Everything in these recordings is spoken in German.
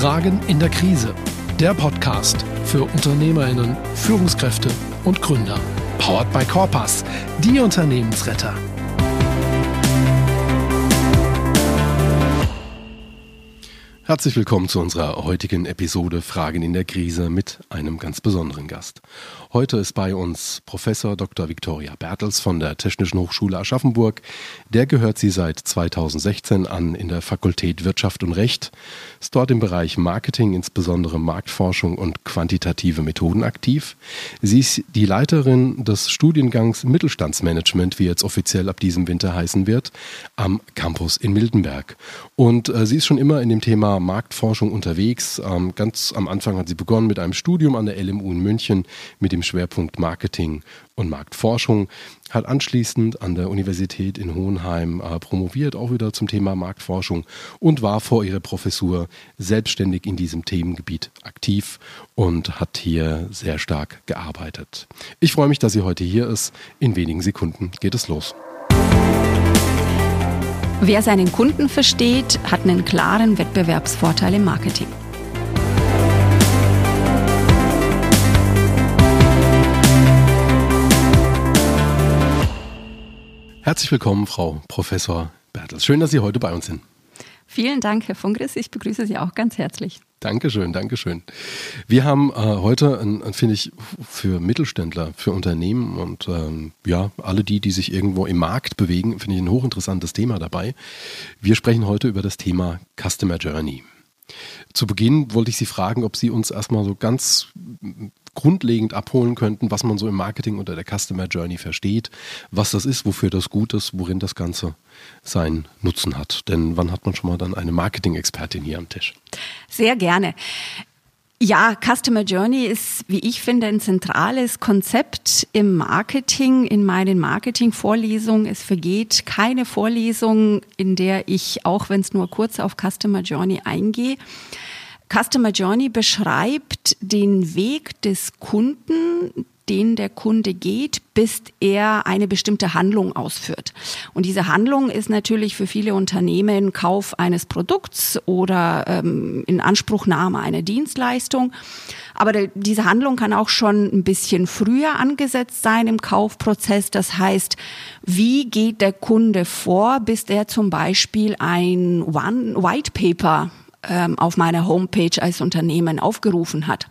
Fragen in der Krise. Der Podcast für Unternehmerinnen, Führungskräfte und Gründer. Powered by Corpus, die Unternehmensretter. Herzlich willkommen zu unserer heutigen Episode Fragen in der Krise mit einem ganz besonderen Gast. Heute ist bei uns Professor Dr. Viktoria Bertels von der Technischen Hochschule Aschaffenburg. Der gehört sie seit 2016 an in der Fakultät Wirtschaft und Recht, ist dort im Bereich Marketing, insbesondere Marktforschung und quantitative Methoden aktiv. Sie ist die Leiterin des Studiengangs Mittelstandsmanagement, wie jetzt offiziell ab diesem Winter heißen wird, am Campus in Mildenberg. Und äh, sie ist schon immer in dem Thema Marktforschung unterwegs. Ähm, ganz am Anfang hat sie begonnen mit einem Studium an der LMU in München mit dem Schwerpunkt Marketing und Marktforschung, hat anschließend an der Universität in Hohenheim äh, promoviert, auch wieder zum Thema Marktforschung und war vor ihrer Professur selbstständig in diesem Themengebiet aktiv und hat hier sehr stark gearbeitet. Ich freue mich, dass sie heute hier ist. In wenigen Sekunden geht es los. Wer seinen Kunden versteht, hat einen klaren Wettbewerbsvorteil im Marketing. Herzlich willkommen, Frau Professor Bertels. Schön, dass Sie heute bei uns sind. Vielen Dank, Herr Fungris. Ich begrüße Sie auch ganz herzlich. Dankeschön, Dankeschön. Wir haben äh, heute, finde ich, für Mittelständler, für Unternehmen und ähm, ja, alle die, die sich irgendwo im Markt bewegen, finde ich ein hochinteressantes Thema dabei. Wir sprechen heute über das Thema Customer Journey. Zu Beginn wollte ich Sie fragen, ob Sie uns erstmal so ganz grundlegend abholen könnten, was man so im Marketing unter der Customer Journey versteht, was das ist, wofür das gut ist, worin das Ganze seinen Nutzen hat. Denn wann hat man schon mal dann eine Marketing-Expertin hier am Tisch? Sehr gerne. Ja, Customer Journey ist, wie ich finde, ein zentrales Konzept im Marketing, in meinen Marketing-Vorlesungen. Es vergeht keine Vorlesung, in der ich, auch wenn es nur kurz auf Customer Journey eingehe, Customer Journey beschreibt den Weg des Kunden, den der Kunde geht, bis er eine bestimmte Handlung ausführt. Und diese Handlung ist natürlich für viele Unternehmen Kauf eines Produkts oder ähm, in Anspruchnahme einer Dienstleistung. Aber der, diese Handlung kann auch schon ein bisschen früher angesetzt sein im Kaufprozess. Das heißt, wie geht der Kunde vor, bis er zum Beispiel ein One White Paper ähm, auf meiner Homepage als Unternehmen aufgerufen hat.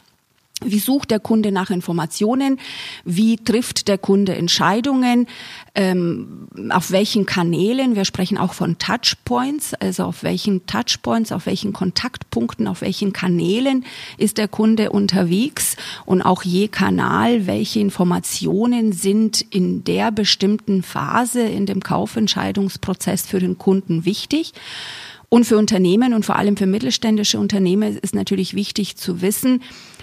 Wie sucht der Kunde nach Informationen? Wie trifft der Kunde Entscheidungen? Ähm, auf welchen Kanälen? Wir sprechen auch von Touchpoints, also auf welchen Touchpoints, auf welchen Kontaktpunkten, auf welchen Kanälen ist der Kunde unterwegs? Und auch je Kanal, welche Informationen sind in der bestimmten Phase in dem Kaufentscheidungsprozess für den Kunden wichtig? Und für Unternehmen und vor allem für mittelständische Unternehmen ist natürlich wichtig zu wissen,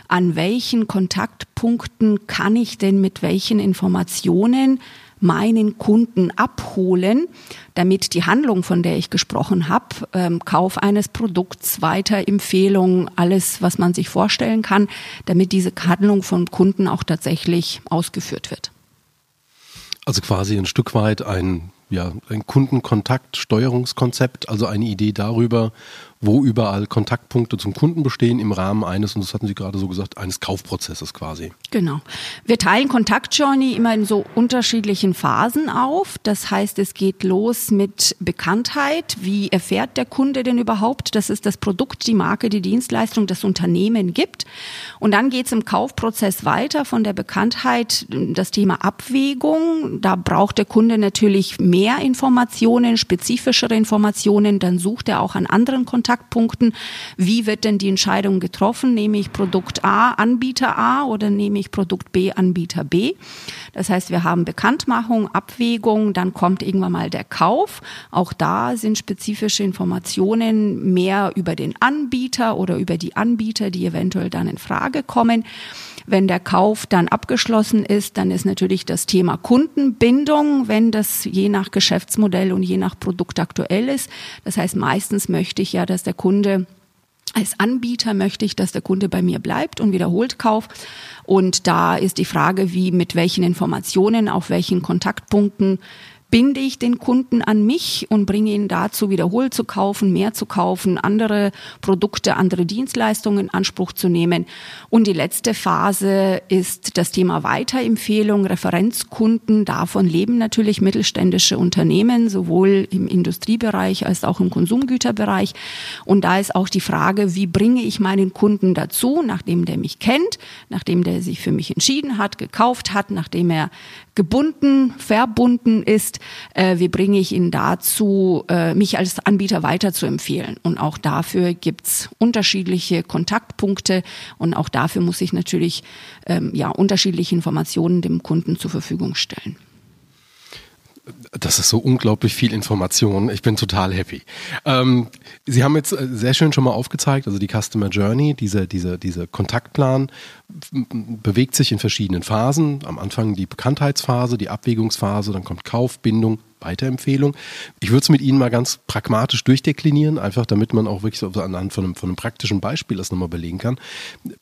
an welchen Kontaktpunkten kann ich denn mit welchen Informationen meinen Kunden abholen, damit die Handlung, von der ich gesprochen habe, ähm, Kauf eines Produkts, Weiterempfehlung, alles, was man sich vorstellen kann, damit diese Handlung von Kunden auch tatsächlich ausgeführt wird. Also quasi ein Stück weit ein ja, ein Kundenkontaktsteuerungskonzept, also eine Idee darüber, wo überall Kontaktpunkte zum Kunden bestehen im Rahmen eines, und das hatten Sie gerade so gesagt, eines Kaufprozesses quasi. Genau. Wir teilen Kontaktjourney immer in so unterschiedlichen Phasen auf. Das heißt, es geht los mit Bekanntheit. Wie erfährt der Kunde denn überhaupt, dass es das Produkt, die Marke, die Dienstleistung, das Unternehmen gibt? Und dann geht es im Kaufprozess weiter von der Bekanntheit, das Thema Abwägung. Da braucht der Kunde natürlich mehr Informationen, spezifischere Informationen. Dann sucht er auch an anderen Kontaktpunkten Kontaktpunkten. Wie wird denn die Entscheidung getroffen? Nehme ich Produkt A, Anbieter A oder nehme ich Produkt B, Anbieter B? Das heißt, wir haben Bekanntmachung, Abwägung, dann kommt irgendwann mal der Kauf. Auch da sind spezifische Informationen mehr über den Anbieter oder über die Anbieter, die eventuell dann in Frage kommen. Wenn der Kauf dann abgeschlossen ist, dann ist natürlich das Thema Kundenbindung, wenn das je nach Geschäftsmodell und je nach Produkt aktuell ist. Das heißt, meistens möchte ich ja, dass der Kunde als Anbieter möchte ich, dass der Kunde bei mir bleibt und wiederholt kauft. Und da ist die Frage, wie, mit welchen Informationen, auf welchen Kontaktpunkten binde ich den Kunden an mich und bringe ihn dazu, wiederholt zu kaufen, mehr zu kaufen, andere Produkte, andere Dienstleistungen in Anspruch zu nehmen. Und die letzte Phase ist das Thema Weiterempfehlung, Referenzkunden. Davon leben natürlich mittelständische Unternehmen, sowohl im Industriebereich als auch im Konsumgüterbereich. Und da ist auch die Frage, wie bringe ich meinen Kunden dazu, nachdem der mich kennt, nachdem der sich für mich entschieden hat, gekauft hat, nachdem er gebunden, verbunden ist, äh, wie bringe ich ihn dazu, äh, mich als Anbieter weiterzuempfehlen. Und auch dafür gibt's unterschiedliche Kontaktpunkte und auch dafür muss ich natürlich ähm, ja, unterschiedliche Informationen dem Kunden zur Verfügung stellen. Das ist so unglaublich viel Information. Ich bin total happy. Ähm, Sie haben jetzt äh, sehr schön schon mal aufgezeigt, also die Customer Journey, diese, diese, diese Kontaktplan bewegt sich in verschiedenen Phasen. Am Anfang die Bekanntheitsphase, die Abwägungsphase, dann kommt Kauf, Bindung, Weiterempfehlung. Ich würde es mit Ihnen mal ganz pragmatisch durchdeklinieren, einfach damit man auch wirklich so anhand von einem, von einem praktischen Beispiel das nochmal belegen kann.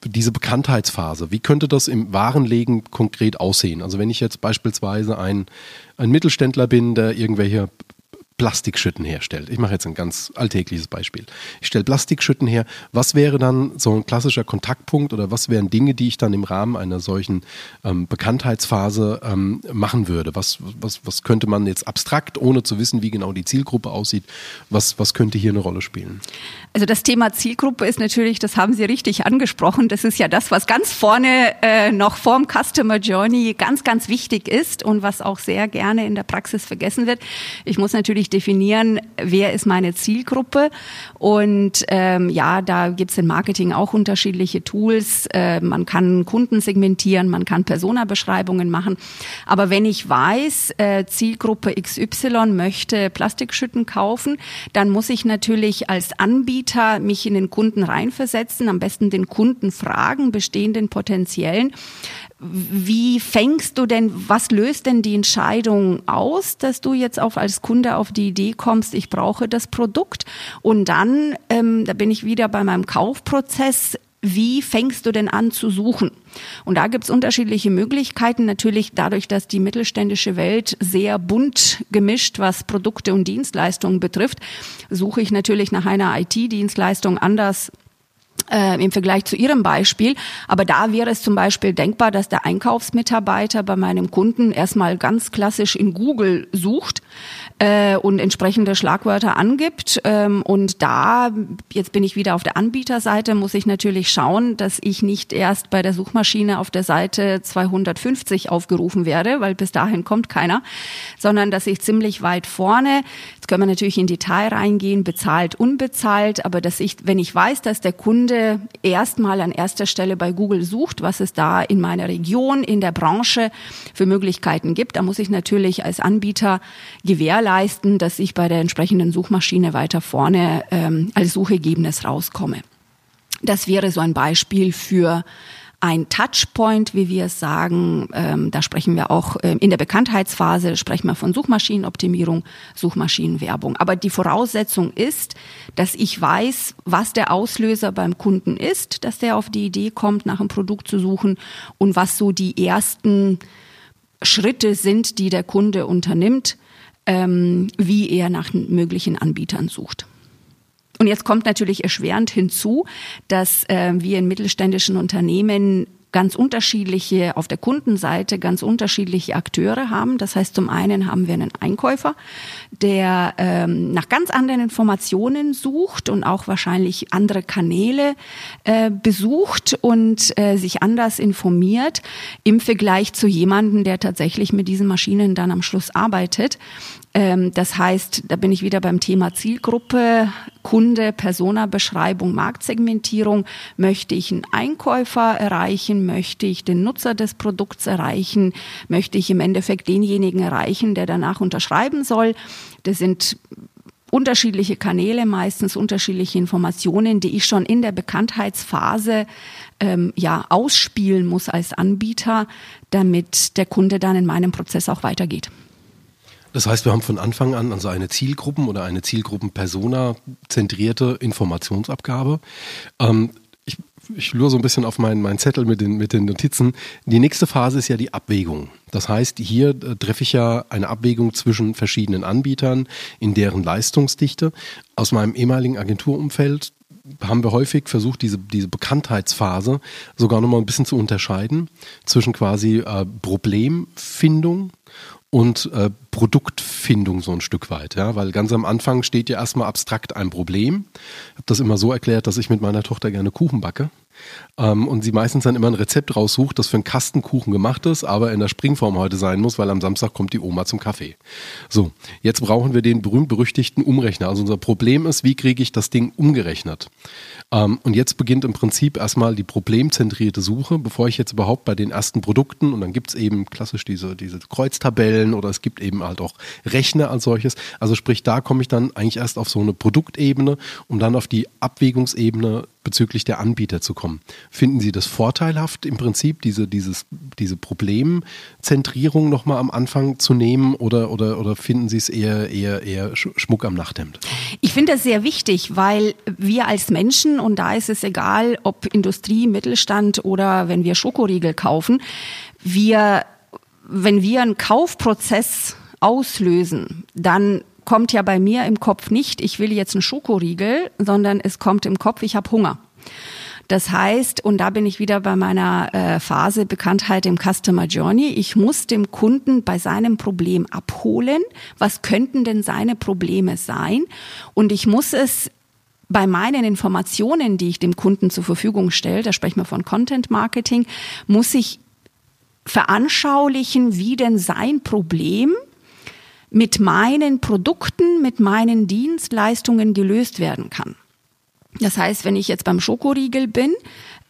Diese Bekanntheitsphase, wie könnte das im Warenlegen konkret aussehen? Also wenn ich jetzt beispielsweise ein, ein Mittelständler bin, der irgendwelche Plastikschütten herstellt. Ich mache jetzt ein ganz alltägliches Beispiel. Ich stelle Plastikschütten her. Was wäre dann so ein klassischer Kontaktpunkt oder was wären Dinge, die ich dann im Rahmen einer solchen ähm, Bekanntheitsphase ähm, machen würde? Was, was, was könnte man jetzt abstrakt, ohne zu wissen, wie genau die Zielgruppe aussieht, was, was könnte hier eine Rolle spielen? Also das Thema Zielgruppe ist natürlich, das haben Sie richtig angesprochen, das ist ja das, was ganz vorne äh, noch vorm Customer Journey ganz, ganz wichtig ist und was auch sehr gerne in der Praxis vergessen wird. Ich muss natürlich natürlich definieren, wer ist meine Zielgruppe. Und ähm, ja, da gibt's im Marketing auch unterschiedliche Tools. Äh, man kann Kunden segmentieren, man kann Persona-Beschreibungen machen. Aber wenn ich weiß, äh, Zielgruppe XY möchte Plastikschütten kaufen, dann muss ich natürlich als Anbieter mich in den Kunden reinversetzen, am besten den Kunden fragen, bestehenden potenziellen, wie fängst du denn, was löst denn die Entscheidung aus, dass du jetzt auch als Kunde auf die Idee kommst, ich brauche das Produkt? Und dann, ähm, da bin ich wieder bei meinem Kaufprozess, wie fängst du denn an zu suchen? Und da gibt's unterschiedliche Möglichkeiten. Natürlich dadurch, dass die mittelständische Welt sehr bunt gemischt, was Produkte und Dienstleistungen betrifft, suche ich natürlich nach einer IT-Dienstleistung anders äh, im Vergleich zu Ihrem Beispiel. Aber da wäre es zum Beispiel denkbar, dass der Einkaufsmitarbeiter bei meinem Kunden erstmal ganz klassisch in Google sucht äh, und entsprechende Schlagwörter angibt. Ähm, und da, jetzt bin ich wieder auf der Anbieterseite, muss ich natürlich schauen, dass ich nicht erst bei der Suchmaschine auf der Seite 250 aufgerufen werde, weil bis dahin kommt keiner, sondern dass ich ziemlich weit vorne, jetzt können wir natürlich in Detail reingehen, bezahlt, unbezahlt, aber dass ich, wenn ich weiß, dass der Kunde erstmal an erster Stelle bei Google sucht, was es da in meiner Region, in der Branche für Möglichkeiten gibt, da muss ich natürlich als Anbieter gewährleisten, gewährleisten, dass ich bei der entsprechenden Suchmaschine weiter vorne ähm, als Suchergebnis rauskomme. Das wäre so ein Beispiel für ein Touchpoint, wie wir es sagen. Ähm, da sprechen wir auch ähm, in der Bekanntheitsphase, sprechen wir von Suchmaschinenoptimierung, Suchmaschinenwerbung. Aber die Voraussetzung ist, dass ich weiß, was der Auslöser beim Kunden ist, dass der auf die Idee kommt, nach einem Produkt zu suchen und was so die ersten Schritte sind, die der Kunde unternimmt, ähm, wie er nach möglichen Anbietern sucht. Und jetzt kommt natürlich erschwerend hinzu, dass äh, wir in mittelständischen Unternehmen ganz unterschiedliche, auf der Kundenseite ganz unterschiedliche Akteure haben. Das heißt, zum einen haben wir einen Einkäufer, der ähm, nach ganz anderen Informationen sucht und auch wahrscheinlich andere Kanäle äh, besucht und äh, sich anders informiert im Vergleich zu jemandem, der tatsächlich mit diesen Maschinen dann am Schluss arbeitet. Ähm, das heißt, da bin ich wieder beim Thema Zielgruppe, Kunde, Persona-Beschreibung, Marktsegmentierung. Möchte ich einen Einkäufer erreichen? Möchte ich den Nutzer des Produkts erreichen? Möchte ich im Endeffekt denjenigen erreichen, der danach unterschreiben soll? Das sind unterschiedliche Kanäle, meistens unterschiedliche Informationen, die ich schon in der Bekanntheitsphase ähm, ja ausspielen muss als Anbieter, damit der Kunde dann in meinem Prozess auch weitergeht. Das heißt, wir haben von Anfang an also eine Zielgruppen- oder eine Zielgruppenpersona zentrierte Informationsabgabe. Ähm, ich lure so ein bisschen auf meinen, meinen Zettel mit den, mit den Notizen. Die nächste Phase ist ja die Abwägung. Das heißt, hier äh, treffe ich ja eine Abwägung zwischen verschiedenen Anbietern in deren Leistungsdichte. Aus meinem ehemaligen Agenturumfeld haben wir häufig versucht, diese, diese Bekanntheitsphase sogar nochmal ein bisschen zu unterscheiden zwischen quasi äh, Problemfindung und äh, Produktfindung so ein Stück weit, ja, weil ganz am Anfang steht ja erstmal abstrakt ein Problem. Ich habe das immer so erklärt, dass ich mit meiner Tochter gerne Kuchen backe ähm, und sie meistens dann immer ein Rezept raussucht, das für einen Kastenkuchen gemacht ist, aber in der Springform heute sein muss, weil am Samstag kommt die Oma zum Kaffee. So, jetzt brauchen wir den berühmt-berüchtigten Umrechner. Also unser Problem ist, wie kriege ich das Ding umgerechnet? Ähm, und jetzt beginnt im Prinzip erstmal die problemzentrierte Suche, bevor ich jetzt überhaupt bei den ersten Produkten, und dann gibt es eben klassisch diese, diese Kreuztabellen oder es gibt eben halt auch Rechner als solches. Also sprich, da komme ich dann eigentlich erst auf so eine Produktebene, um dann auf die Abwägungsebene bezüglich der Anbieter zu kommen. Finden Sie das vorteilhaft, im Prinzip diese, dieses, diese Problemzentrierung nochmal am Anfang zu nehmen oder, oder, oder finden Sie es eher, eher, eher Schmuck am Nachthemd? Ich finde das sehr wichtig, weil wir als Menschen, und da ist es egal, ob Industrie, Mittelstand oder wenn wir Schokoriegel kaufen, wir, wenn wir einen Kaufprozess auslösen, dann kommt ja bei mir im Kopf nicht, ich will jetzt einen Schokoriegel, sondern es kommt im Kopf, ich habe Hunger. Das heißt, und da bin ich wieder bei meiner äh, Phase Bekanntheit im Customer Journey, ich muss dem Kunden bei seinem Problem abholen, was könnten denn seine Probleme sein und ich muss es bei meinen Informationen, die ich dem Kunden zur Verfügung stelle, da sprechen wir von Content Marketing, muss ich veranschaulichen, wie denn sein Problem mit meinen Produkten, mit meinen Dienstleistungen gelöst werden kann. Das heißt, wenn ich jetzt beim Schokoriegel bin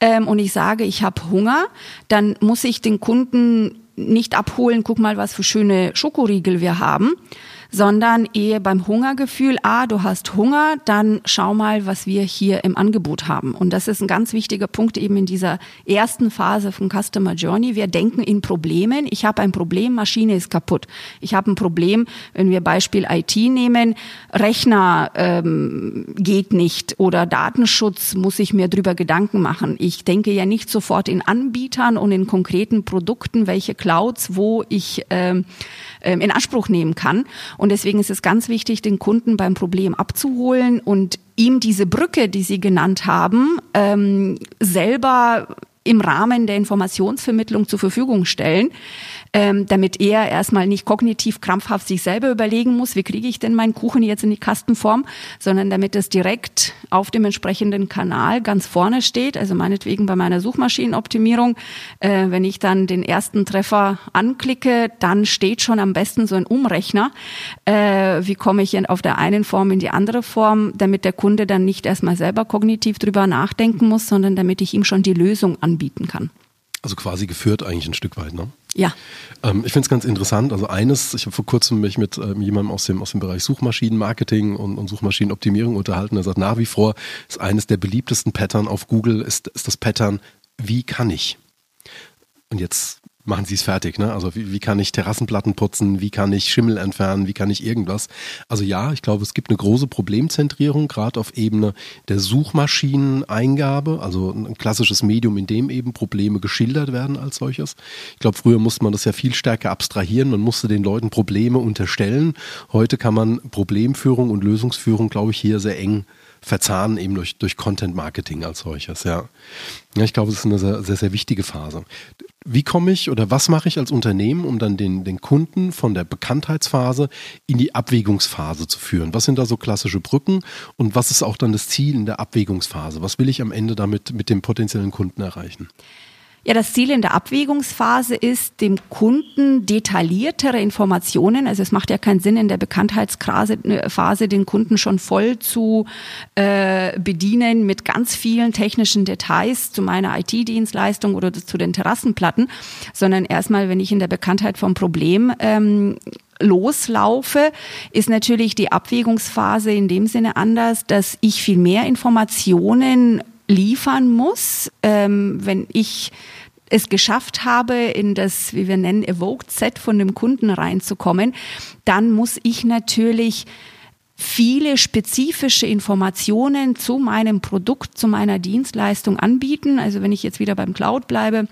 ähm, und ich sage, ich habe Hunger, dann muss ich den Kunden nicht abholen, guck mal, was für schöne Schokoriegel wir haben, sondern eher beim Hungergefühl, ah, du hast Hunger, dann schau mal, was wir hier im Angebot haben. Und das ist ein ganz wichtiger Punkt eben in dieser ersten Phase von Customer Journey. Wir denken in Problemen. Ich habe ein Problem, Maschine ist kaputt. Ich habe ein Problem, wenn wir Beispiel IT nehmen, Rechner ähm, geht nicht oder Datenschutz muss ich mir drüber Gedanken machen. Ich denke ja nicht sofort in Anbietern und in konkreten Produkten, welche Clouds, wo ich ähm, in Anspruch nehmen kann. Und deswegen ist es ganz wichtig, den Kunden beim Problem abzuholen und ihm diese Brücke, die Sie genannt haben, ähm, selber im Rahmen der Informationsvermittlung zur Verfügung stellen ähm, damit er erstmal nicht kognitiv krampfhaft sich selber überlegen muss, wie kriege ich denn meinen Kuchen jetzt in die Kastenform, sondern damit es direkt auf dem entsprechenden Kanal ganz vorne steht, also meinetwegen bei meiner Suchmaschinenoptimierung, äh, wenn ich dann den ersten Treffer anklicke, dann steht schon am besten so ein Umrechner, äh, wie komme ich auf der einen Form in die andere Form, damit der Kunde dann nicht erstmal selber kognitiv drüber nachdenken muss, sondern damit ich ihm schon die Lösung anbieten kann. Also quasi geführt eigentlich ein Stück weit, ne? Ja. Ähm, ich finde es ganz interessant. Also eines, ich habe vor kurzem mich mit ähm, jemandem aus dem, aus dem Bereich Suchmaschinenmarketing und, und Suchmaschinenoptimierung unterhalten. Er sagt, nach wie vor ist eines der beliebtesten Pattern auf Google, ist, ist das Pattern, wie kann ich? Und jetzt machen sie es fertig. Ne? Also wie, wie kann ich Terrassenplatten putzen, wie kann ich Schimmel entfernen, wie kann ich irgendwas. Also ja, ich glaube, es gibt eine große Problemzentrierung, gerade auf Ebene der Suchmaschineneingabe, also ein klassisches Medium, in dem eben Probleme geschildert werden als solches. Ich glaube, früher musste man das ja viel stärker abstrahieren, man musste den Leuten Probleme unterstellen. Heute kann man Problemführung und Lösungsführung, glaube ich, hier sehr eng verzahnen, eben durch, durch Content Marketing als solches, ja. Ja, ich glaube, es ist eine sehr, sehr, sehr wichtige Phase. Wie komme ich oder was mache ich als Unternehmen, um dann den, den Kunden von der Bekanntheitsphase in die Abwägungsphase zu führen? Was sind da so klassische Brücken und was ist auch dann das Ziel in der Abwägungsphase? Was will ich am Ende damit mit dem potenziellen Kunden erreichen? Ja, das Ziel in der Abwägungsphase ist, dem Kunden detailliertere Informationen, also es macht ja keinen Sinn, in der Bekanntheitsphase den Kunden schon voll zu äh, bedienen mit ganz vielen technischen Details zu meiner IT-Dienstleistung oder zu den Terrassenplatten, sondern erstmal, wenn ich in der Bekanntheit vom Problem ähm, loslaufe, ist natürlich die Abwägungsphase in dem Sinne anders, dass ich viel mehr Informationen liefern muss, ähm, wenn ich es geschafft habe, in das, wie wir nennen, Evoked Set von dem Kunden reinzukommen, dann muss ich natürlich viele spezifische Informationen zu meinem Produkt, zu meiner Dienstleistung anbieten. Also wenn ich jetzt wieder beim Cloud bleibe,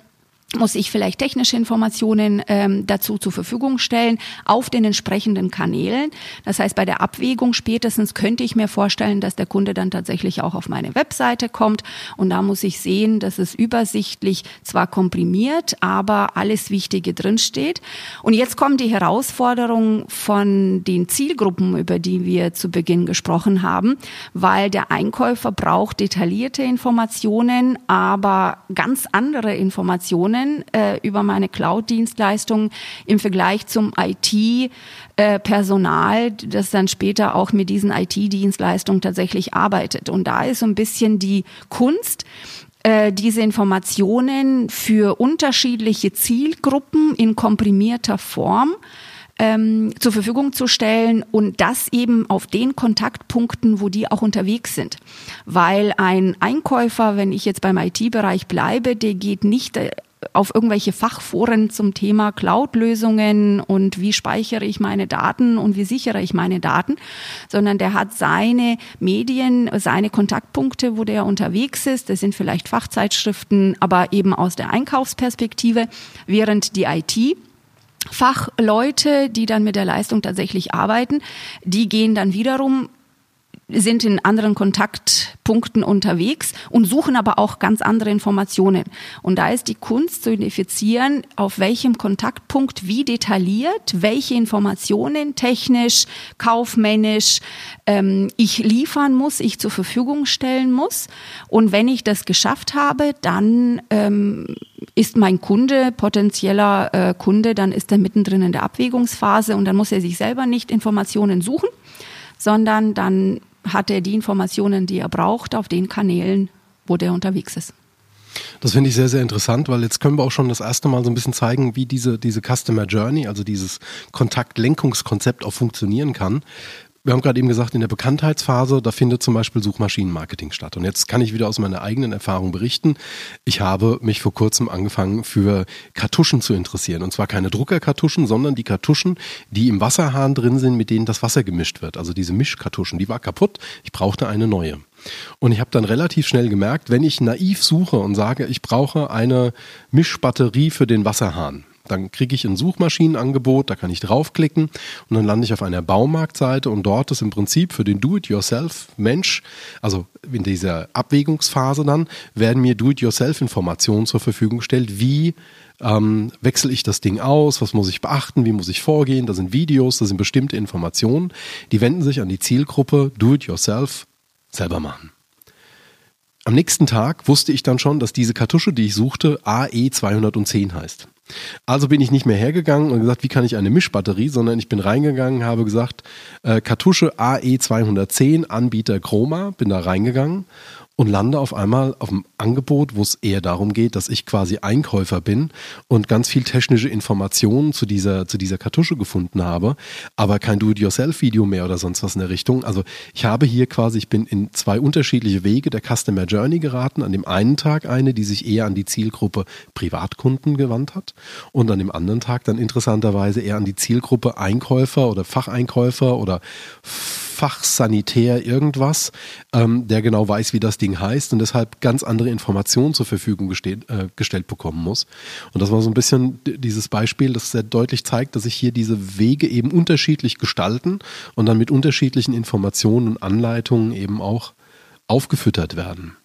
muss ich vielleicht technische Informationen ähm, dazu zur Verfügung stellen auf den entsprechenden Kanälen. Das heißt, bei der Abwägung spätestens könnte ich mir vorstellen, dass der Kunde dann tatsächlich auch auf meine Webseite kommt und da muss ich sehen, dass es übersichtlich zwar komprimiert, aber alles Wichtige drinsteht. Und jetzt kommt die Herausforderung von den Zielgruppen, über die wir zu Beginn gesprochen haben, weil der Einkäufer braucht detaillierte Informationen, aber ganz andere Informationen Informationen äh, über meine Cloud-Dienstleistungen im Vergleich zum IT-Personal, äh, das dann später auch mit diesen IT-Dienstleistungen tatsächlich arbeitet. Und da ist so ein bisschen die Kunst, äh, diese Informationen für unterschiedliche Zielgruppen in komprimierter Form ähm, zur Verfügung zu stellen und das eben auf den Kontaktpunkten, wo die auch unterwegs sind. Weil ein Einkäufer, wenn ich jetzt beim IT-Bereich bleibe, der geht nicht äh, auf irgendwelche Fachforen zum Thema Cloud-Lösungen und wie speichere ich meine Daten und wie sichere ich meine Daten, sondern der hat seine Medien, seine Kontaktpunkte, wo der unterwegs ist. Das sind vielleicht Fachzeitschriften, aber eben aus der Einkaufsperspektive, während die IT Fachleute, die dann mit der Leistung tatsächlich arbeiten, die gehen dann wiederum sind in anderen Kontaktpunkten unterwegs und suchen aber auch ganz andere Informationen. Und da ist die Kunst zu identifizieren, auf welchem Kontaktpunkt wie detailliert, welche Informationen technisch, kaufmännisch ähm, ich liefern muss, ich zur Verfügung stellen muss. Und wenn ich das geschafft habe, dann ähm, ist mein Kunde, potenzieller äh, Kunde, dann ist er mittendrin in der Abwägungsphase und dann muss er sich selber nicht Informationen suchen, sondern dann hat er die Informationen, die er braucht, auf den Kanälen, wo der unterwegs ist. Das finde ich sehr, sehr interessant, weil jetzt können wir auch schon das erste Mal so ein bisschen zeigen, wie diese, diese Customer Journey, also dieses Kontaktlenkungskonzept auch funktionieren kann wir haben gerade eben gesagt, in der Bekanntheitsphase, da findet zum Beispiel Suchmaschinenmarketing statt. Und jetzt kann ich wieder aus meiner eigenen Erfahrung berichten. Ich habe mich vor kurzem angefangen, für Kartuschen zu interessieren. Und zwar keine Druckerkartuschen, sondern die Kartuschen, die im Wasserhahn drin sind, mit denen das Wasser gemischt wird. Also diese Mischkartuschen, die war kaputt. Ich brauchte eine neue. Und ich habe dann relativ schnell gemerkt, wenn ich naiv suche und sage, ich brauche eine Mischbatterie für den Wasserhahn, dann kriege ich ein Suchmaschinenangebot, da kann ich draufklicken und dann lande ich auf einer Baumarktseite und dort ist im Prinzip für den Do-it-yourself-Mensch, also in dieser Abwägungsphase dann, werden mir Do-it-yourself-Informationen zur Verfügung gestellt, wie ähm, wechsle ich das Ding aus, was muss ich beachten, wie muss ich vorgehen, da sind Videos, da sind bestimmte Informationen, die wenden sich an die Zielgruppe Do-it-yourself selber machen. Am nächsten Tag wusste ich dann schon, dass diese Kartusche, die ich suchte, AE210 heißt. Also bin ich nicht mehr hergegangen und gesagt, wie kann ich eine Mischbatterie, sondern ich bin reingegangen, habe gesagt, äh, Kartusche AE210, Anbieter Chroma, bin da reingegangen und lande auf einmal auf einem Angebot, wo es eher darum geht, dass ich quasi Einkäufer bin und ganz viel technische Informationen zu dieser, zu dieser Kartusche gefunden habe, aber kein Do-it-yourself-Video mehr oder sonst was in der Richtung. Also ich habe hier quasi, ich bin in zwei unterschiedliche Wege der Customer Journey geraten. An dem einen Tag eine, die sich eher an die Zielgruppe Privatkunden gewandt hat und an dem anderen Tag dann interessanterweise eher an die Zielgruppe Einkäufer oder Facheinkäufer oder Fachsanitär irgendwas, ähm, der genau weiß, wie das Ding heißt und deshalb ganz andere Informationen zur Verfügung gesteht, äh, gestellt bekommen muss. Und das war so ein bisschen dieses Beispiel, das sehr deutlich zeigt, dass sich hier diese Wege eben unterschiedlich gestalten und dann mit unterschiedlichen Informationen und Anleitungen eben auch aufgefüttert werden.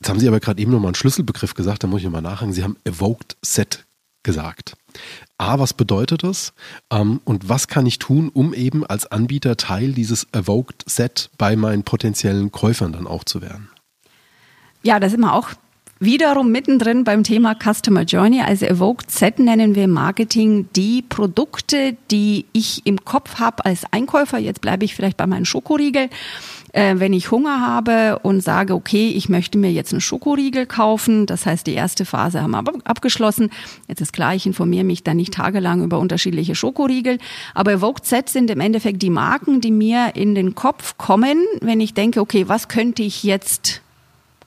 Jetzt haben Sie aber gerade eben nochmal einen Schlüsselbegriff gesagt, da muss ich nochmal nachhaken. Sie haben Evoked Set gesagt. A, was bedeutet das? Ähm, und was kann ich tun, um eben als Anbieter Teil dieses Evoked Set bei meinen potenziellen Käufern dann auch zu werden? Ja, da sind wir auch wiederum mittendrin beim Thema Customer Journey. Also Evoked Set nennen wir Marketing die Produkte, die ich im Kopf habe als Einkäufer. Jetzt bleibe ich vielleicht bei meinen Schokoriegel äh, wenn ich Hunger habe und sage, okay, ich möchte mir jetzt einen Schokoriegel kaufen, das heißt, die erste Phase haben wir abgeschlossen. Jetzt ist klar, ich informiere mich dann nicht tagelang über unterschiedliche Schokoriegel, aber Evoked Z sind im Endeffekt die Marken, die mir in den Kopf kommen, wenn ich denke, okay, was könnte ich jetzt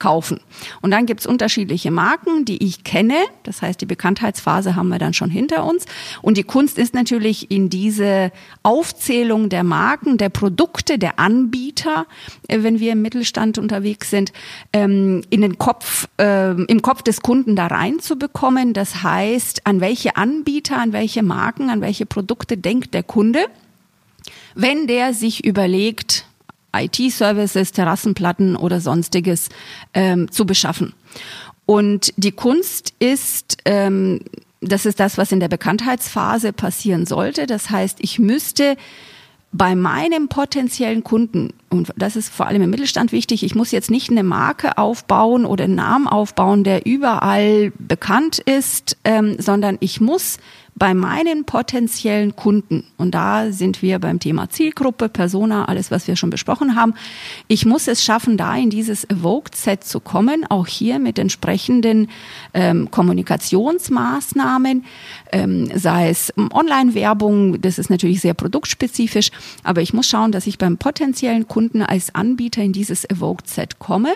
kaufen. Und dann gibt's unterschiedliche Marken, die ich kenne. Das heißt, die Bekanntheitsphase haben wir dann schon hinter uns. Und die Kunst ist natürlich in diese Aufzählung der Marken, der Produkte, der Anbieter, äh, wenn wir im Mittelstand unterwegs sind, ähm, in den Kopf, ähm, im Kopf des Kunden da reinzubekommen. Das heißt, an welche Anbieter, an welche Marken, an welche Produkte denkt der Kunde, wenn der sich überlegt, IT-Services, Terrassenplatten oder sonstiges ähm, zu beschaffen. Und die Kunst ist, ähm, das ist das, was in der Bekanntheitsphase passieren sollte. Das heißt, ich müsste bei meinem potenziellen Kunden, und das ist vor allem im Mittelstand wichtig, ich muss jetzt nicht eine Marke aufbauen oder einen Namen aufbauen, der überall bekannt ist, ähm, sondern ich muss bei meinen potenziellen Kunden, und da sind wir beim Thema Zielgruppe, Persona, alles, was wir schon besprochen haben, ich muss es schaffen, da in dieses Evoked-Set zu kommen, auch hier mit entsprechenden ähm, Kommunikationsmaßnahmen, ähm, sei es Online-Werbung, das ist natürlich sehr produktspezifisch, aber ich muss schauen, dass ich beim potenziellen Kunden als Anbieter in dieses Evoked-Set komme,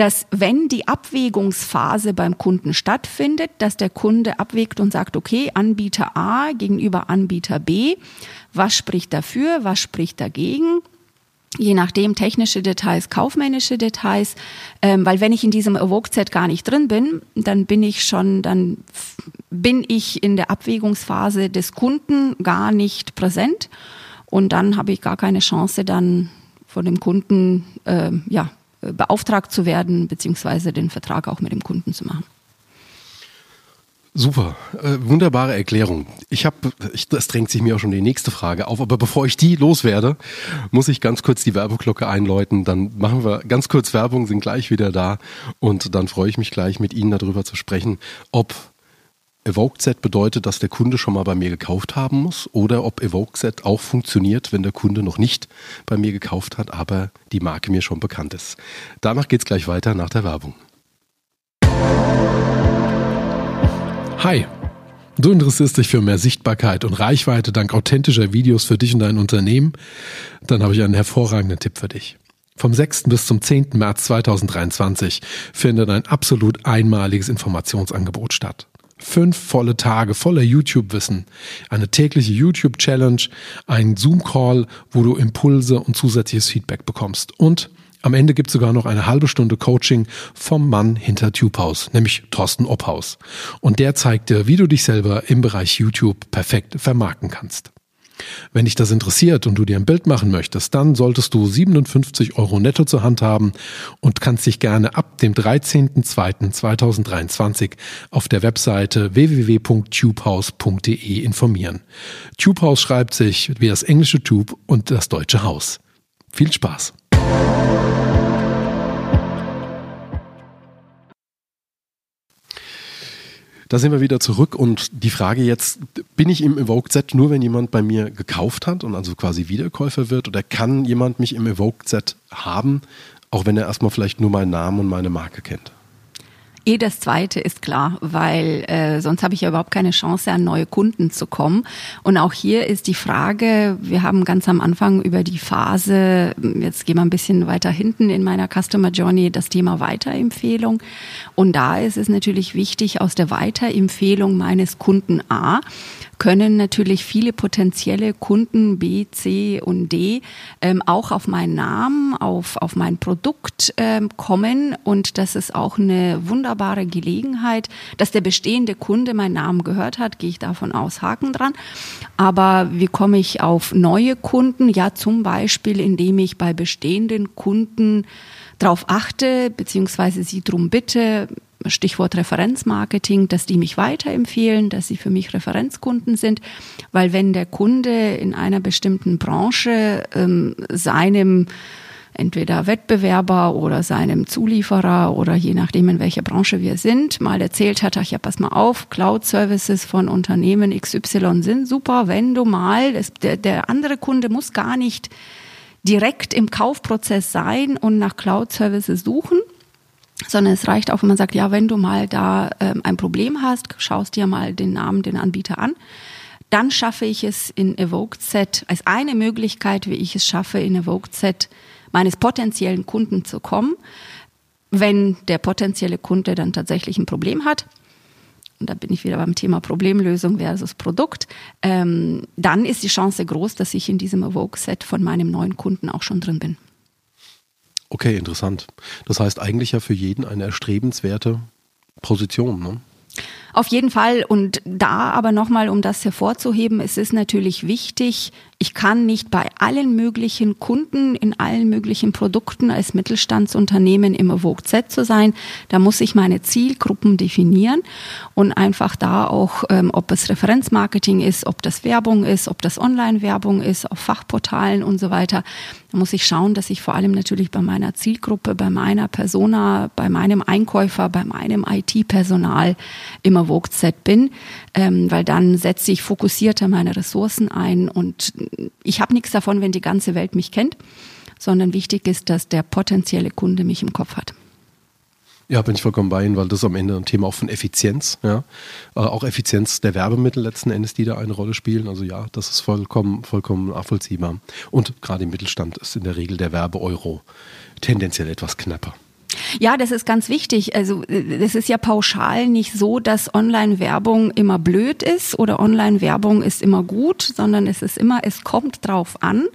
dass wenn die Abwägungsphase beim Kunden stattfindet, dass der Kunde abwägt und sagt, okay, Anbieter A gegenüber Anbieter B, was spricht dafür, was spricht dagegen? je nachdem technische Details, kaufmännische Details, ähm, weil wenn ich in diesem Evoke-Set gar nicht drin bin, dann bin ich schon, dann bin ich in der Abwägungsphase des Kunden gar nicht präsent und dann habe ich gar keine Chance, dann von dem Kunden äh, ja beauftragt zu werden, beziehungsweise den Vertrag auch mit dem Kunden zu machen. Super, äh, wunderbare Erklärung. Ich habe, das drängt sich mir auch schon die nächste Frage auf, aber bevor ich die loswerde, muss ich ganz kurz die Werbeglocke einläuten. Dann machen wir ganz kurz Werbung, sind gleich wieder da und dann freue ich mich gleich mit Ihnen darüber zu sprechen, ob EvokeZ bedeutet, dass der Kunde schon mal bei mir gekauft haben muss oder ob EvokeZ auch funktioniert, wenn der Kunde noch nicht bei mir gekauft hat, aber die Marke mir schon bekannt ist. Danach geht es gleich weiter nach der Werbung. Hi, du interessierst dich für mehr Sichtbarkeit und Reichweite dank authentischer Videos für dich und dein Unternehmen? Dann habe ich einen hervorragenden Tipp für dich. Vom 6. bis zum 10. März 2023 findet ein absolut einmaliges Informationsangebot statt. Fünf volle Tage voller YouTube-Wissen, eine tägliche YouTube-Challenge, ein Zoom-Call, wo du Impulse und zusätzliches Feedback bekommst. Und am Ende gibt es sogar noch eine halbe Stunde Coaching vom Mann hinter TubeHaus, nämlich Thorsten Obhaus. Und der zeigt dir, wie du dich selber im Bereich YouTube perfekt vermarkten kannst. Wenn dich das interessiert und du dir ein Bild machen möchtest, dann solltest du 57 Euro netto zur Hand haben und kannst dich gerne ab dem 13.02.2023 auf der Webseite www.tubehouse.de informieren. Tubehouse schreibt sich wie das englische Tube und das deutsche Haus. Viel Spaß! Da sind wir wieder zurück und die Frage jetzt, bin ich im Evoke-Set nur, wenn jemand bei mir gekauft hat und also quasi Wiederkäufer wird oder kann jemand mich im Evoke-Set haben, auch wenn er erstmal vielleicht nur meinen Namen und meine Marke kennt? Eh, das zweite ist klar, weil äh, sonst habe ich ja überhaupt keine Chance, an neue Kunden zu kommen. Und auch hier ist die Frage, wir haben ganz am Anfang über die Phase, jetzt gehen wir ein bisschen weiter hinten in meiner Customer Journey, das Thema Weiterempfehlung. Und da ist es natürlich wichtig, aus der Weiterempfehlung meines Kunden A können natürlich viele potenzielle Kunden B, C und D ähm, auch auf meinen Namen, auf, auf mein Produkt ähm, kommen. Und das ist auch eine wunderbare Gelegenheit, dass der bestehende Kunde meinen Namen gehört hat, gehe ich davon aus, Haken dran. Aber wie komme ich auf neue Kunden? Ja, zum Beispiel, indem ich bei bestehenden Kunden darauf achte, beziehungsweise sie drum bitte, Stichwort Referenzmarketing, dass die mich weiterempfehlen, dass sie für mich Referenzkunden sind, weil wenn der Kunde in einer bestimmten Branche ähm, seinem entweder Wettbewerber oder seinem Zulieferer oder je nachdem, in welcher Branche wir sind, mal erzählt hat, ach ja, pass mal auf, Cloud-Services von Unternehmen XY sind super, wenn du mal, das, der, der andere Kunde muss gar nicht direkt im Kaufprozess sein und nach Cloud-Services suchen, sondern es reicht auch, wenn man sagt, ja, wenn du mal da ähm, ein Problem hast, schaust dir mal den Namen, den Anbieter an. Dann schaffe ich es in Evoked Set als eine Möglichkeit, wie ich es schaffe, in Evoked Set meines potenziellen Kunden zu kommen. Wenn der potenzielle Kunde dann tatsächlich ein Problem hat, und da bin ich wieder beim Thema Problemlösung versus Produkt, ähm, dann ist die Chance groß, dass ich in diesem Evoke-Set von meinem neuen Kunden auch schon drin bin. Okay, interessant. Das heißt eigentlich ja für jeden eine erstrebenswerte Position. Ne? Auf jeden Fall. Und da aber nochmal, um das hervorzuheben, es ist natürlich wichtig, ich kann nicht bei allen möglichen Kunden in allen möglichen Produkten als Mittelstandsunternehmen im Vogue Z zu sein. Da muss ich meine Zielgruppen definieren und einfach da auch, ähm, ob es Referenzmarketing ist, ob das Werbung ist, ob das Online-Werbung ist, auf Fachportalen und so weiter. Da muss ich schauen, dass ich vor allem natürlich bei meiner Zielgruppe, bei meiner Persona, bei meinem Einkäufer, bei meinem IT-Personal immer Vogue Z bin, ähm, weil dann setze ich fokussierter meine Ressourcen ein und ich habe nichts davon, wenn die ganze Welt mich kennt, sondern wichtig ist, dass der potenzielle Kunde mich im Kopf hat. Ja, bin ich vollkommen bei Ihnen, weil das ist am Ende ein Thema auch von Effizienz, ja. Äh, auch Effizienz der Werbemittel letzten Endes, die da eine Rolle spielen. Also ja, das ist vollkommen, vollkommen nachvollziehbar. Und gerade im Mittelstand ist in der Regel der Werbeeuro tendenziell etwas knapper. Ja, das ist ganz wichtig. Also es ist ja pauschal nicht so, dass Online-Werbung immer blöd ist oder Online-Werbung ist immer gut, sondern es ist immer, es kommt drauf an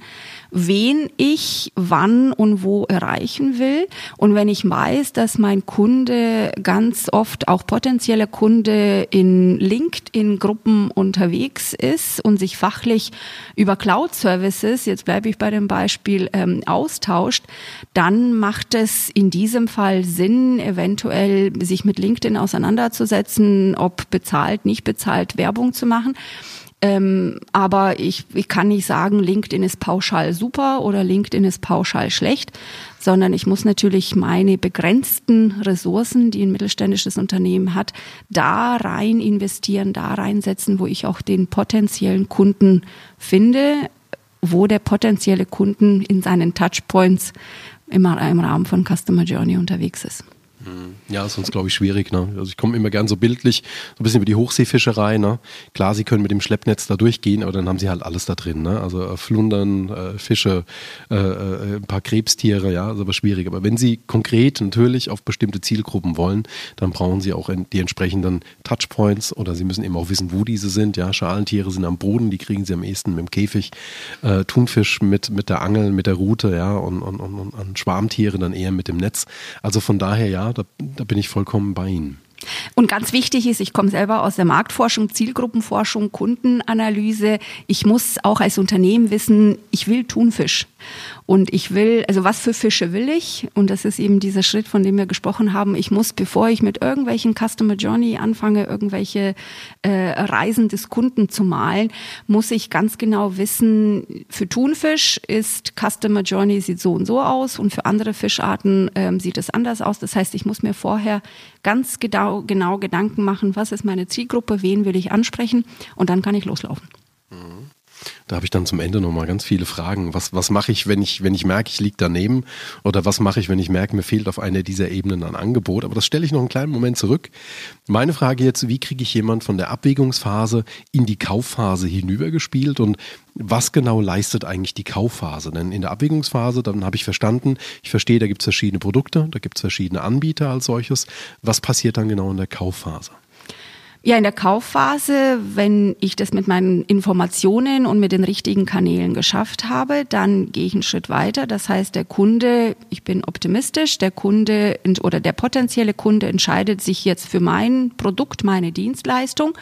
wen ich wann und wo erreichen will. Und wenn ich weiß, dass mein Kunde ganz oft auch potenzieller Kunde in LinkedIn-Gruppen unterwegs ist und sich fachlich über Cloud-Services, jetzt bleibe ich bei dem Beispiel, ähm, austauscht, dann macht es in diesem Fall Sinn, eventuell sich mit LinkedIn auseinanderzusetzen, ob bezahlt, nicht bezahlt, Werbung zu machen. Ähm, aber ich, ich kann nicht sagen, LinkedIn ist pauschal super oder LinkedIn ist pauschal schlecht, sondern ich muss natürlich meine begrenzten Ressourcen, die ein mittelständisches Unternehmen hat, da rein investieren, da reinsetzen, wo ich auch den potenziellen Kunden finde, wo der potenzielle Kunden in seinen Touchpoints immer im Rahmen von Customer Journey unterwegs ist. Mhm. Ja, sonst glaube ich schwierig. Ne? Also ich komme immer gern so bildlich, so ein bisschen über die Hochseefischerei. Ne? Klar, sie können mit dem Schleppnetz da durchgehen, aber dann haben sie halt alles da drin. Ne? Also äh, Flundern, äh, Fische, äh, äh, ein paar Krebstiere, ja, ist aber schwierig. Aber wenn sie konkret natürlich auf bestimmte Zielgruppen wollen, dann brauchen sie auch die entsprechenden Touchpoints oder sie müssen eben auch wissen, wo diese sind. Ja, Schalentiere sind am Boden, die kriegen sie am ehesten mit dem Käfig. Äh, Thunfisch mit, mit der Angel, mit der Rute, ja, und, und, und, und Schwarmtiere dann eher mit dem Netz. Also von daher, ja, da, da bin ich vollkommen bei Ihnen. Und ganz wichtig ist, ich komme selber aus der Marktforschung, Zielgruppenforschung, Kundenanalyse. Ich muss auch als Unternehmen wissen, ich will Thunfisch. Und ich will, also was für Fische will ich? Und das ist eben dieser Schritt, von dem wir gesprochen haben. Ich muss, bevor ich mit irgendwelchen Customer Journey anfange, irgendwelche äh, Reisen des Kunden zu malen, muss ich ganz genau wissen, für Thunfisch ist Customer Journey sieht so und so aus und für andere Fischarten ähm, sieht es anders aus. Das heißt, ich muss mir vorher ganz genau, genau Gedanken machen, was ist meine Zielgruppe, wen will ich ansprechen und dann kann ich loslaufen. Mhm. Da habe ich dann zum Ende nochmal ganz viele Fragen. Was, was mache ich, wenn ich, wenn ich merke, ich liege daneben? Oder was mache ich, wenn ich merke, mir fehlt auf einer dieser Ebenen ein Angebot? Aber das stelle ich noch einen kleinen Moment zurück. Meine Frage jetzt, wie kriege ich jemand von der Abwägungsphase in die Kaufphase hinübergespielt und was genau leistet eigentlich die Kaufphase? Denn in der Abwägungsphase, dann habe ich verstanden, ich verstehe, da gibt es verschiedene Produkte, da gibt es verschiedene Anbieter als solches. Was passiert dann genau in der Kaufphase? Ja, in der Kaufphase, wenn ich das mit meinen Informationen und mit den richtigen Kanälen geschafft habe, dann gehe ich einen Schritt weiter. Das heißt, der Kunde, ich bin optimistisch, der Kunde oder der potenzielle Kunde entscheidet sich jetzt für mein Produkt, meine Dienstleistung.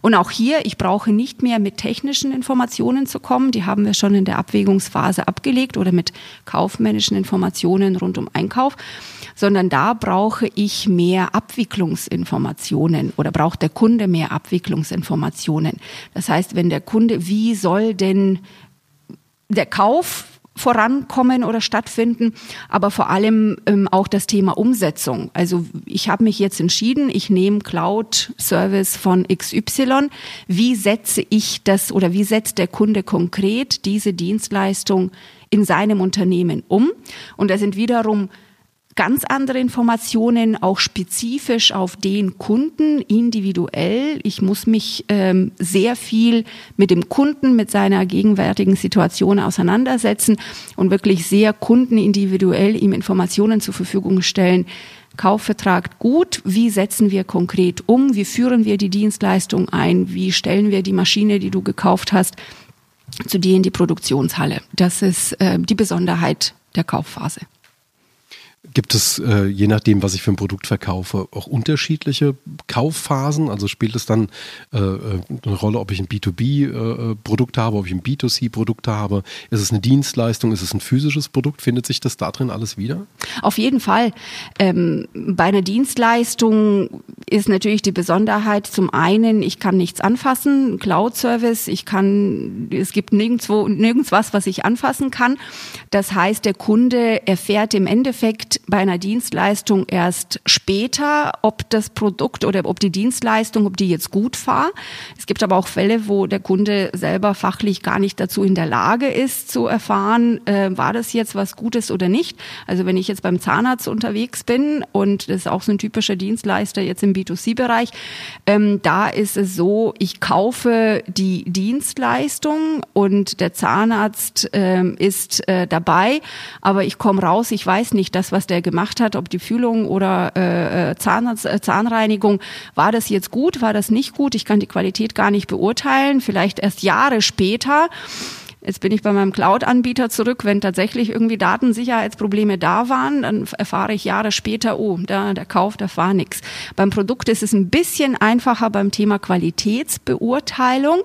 Und auch hier, ich brauche nicht mehr mit technischen Informationen zu kommen. Die haben wir schon in der Abwägungsphase abgelegt oder mit kaufmännischen Informationen rund um Einkauf sondern da brauche ich mehr Abwicklungsinformationen oder braucht der Kunde mehr Abwicklungsinformationen. Das heißt, wenn der Kunde, wie soll denn der Kauf vorankommen oder stattfinden, aber vor allem ähm, auch das Thema Umsetzung. Also ich habe mich jetzt entschieden, ich nehme Cloud-Service von XY. Wie setze ich das oder wie setzt der Kunde konkret diese Dienstleistung in seinem Unternehmen um? Und da sind wiederum ganz andere Informationen, auch spezifisch auf den Kunden, individuell. Ich muss mich ähm, sehr viel mit dem Kunden, mit seiner gegenwärtigen Situation auseinandersetzen und wirklich sehr kundenindividuell ihm Informationen zur Verfügung stellen. Kaufvertrag gut, wie setzen wir konkret um, wie führen wir die Dienstleistung ein, wie stellen wir die Maschine, die du gekauft hast, zu dir in die Produktionshalle. Das ist äh, die Besonderheit der Kaufphase. Gibt es, äh, je nachdem, was ich für ein Produkt verkaufe, auch unterschiedliche Kaufphasen? Also spielt es dann äh, äh eine Rolle, ob ich ein B2B-Produkt äh, habe, ob ich ein B2C-Produkt habe? Ist es eine Dienstleistung? Ist es ein physisches Produkt? Findet sich das da drin alles wieder? Auf jeden Fall. Ähm, bei einer Dienstleistung ist natürlich die Besonderheit zum einen, ich kann nichts anfassen, Cloud-Service, ich kann, es gibt nirgendwo, nirgends was, was ich anfassen kann. Das heißt, der Kunde erfährt im Endeffekt bei einer Dienstleistung erst später, ob das Produkt oder ob die Dienstleistung, ob die jetzt gut war. Es gibt aber auch Fälle, wo der Kunde selber fachlich gar nicht dazu in der Lage ist zu erfahren, äh, war das jetzt was Gutes oder nicht. Also wenn ich jetzt beim Zahnarzt unterwegs bin und das ist auch so ein typischer Dienstleister jetzt im B2C-Bereich, ähm, da ist es so, ich kaufe die Dienstleistung und der Zahnarzt ähm, ist äh, dabei, aber ich komme raus, ich weiß nicht, das, was der gemacht hat, ob die Fühlung oder äh, äh Zahnarzt, äh, Zahnreinigung, war das jetzt gut, war das nicht gut? Ich kann die Qualität gar nicht beurteilen, vielleicht erst Jahre später. Jetzt bin ich bei meinem Cloud-Anbieter zurück. Wenn tatsächlich irgendwie Datensicherheitsprobleme da waren, dann erfahre ich Jahre später, oh, da, der Kauf, da war nichts. Beim Produkt ist es ein bisschen einfacher beim Thema Qualitätsbeurteilung.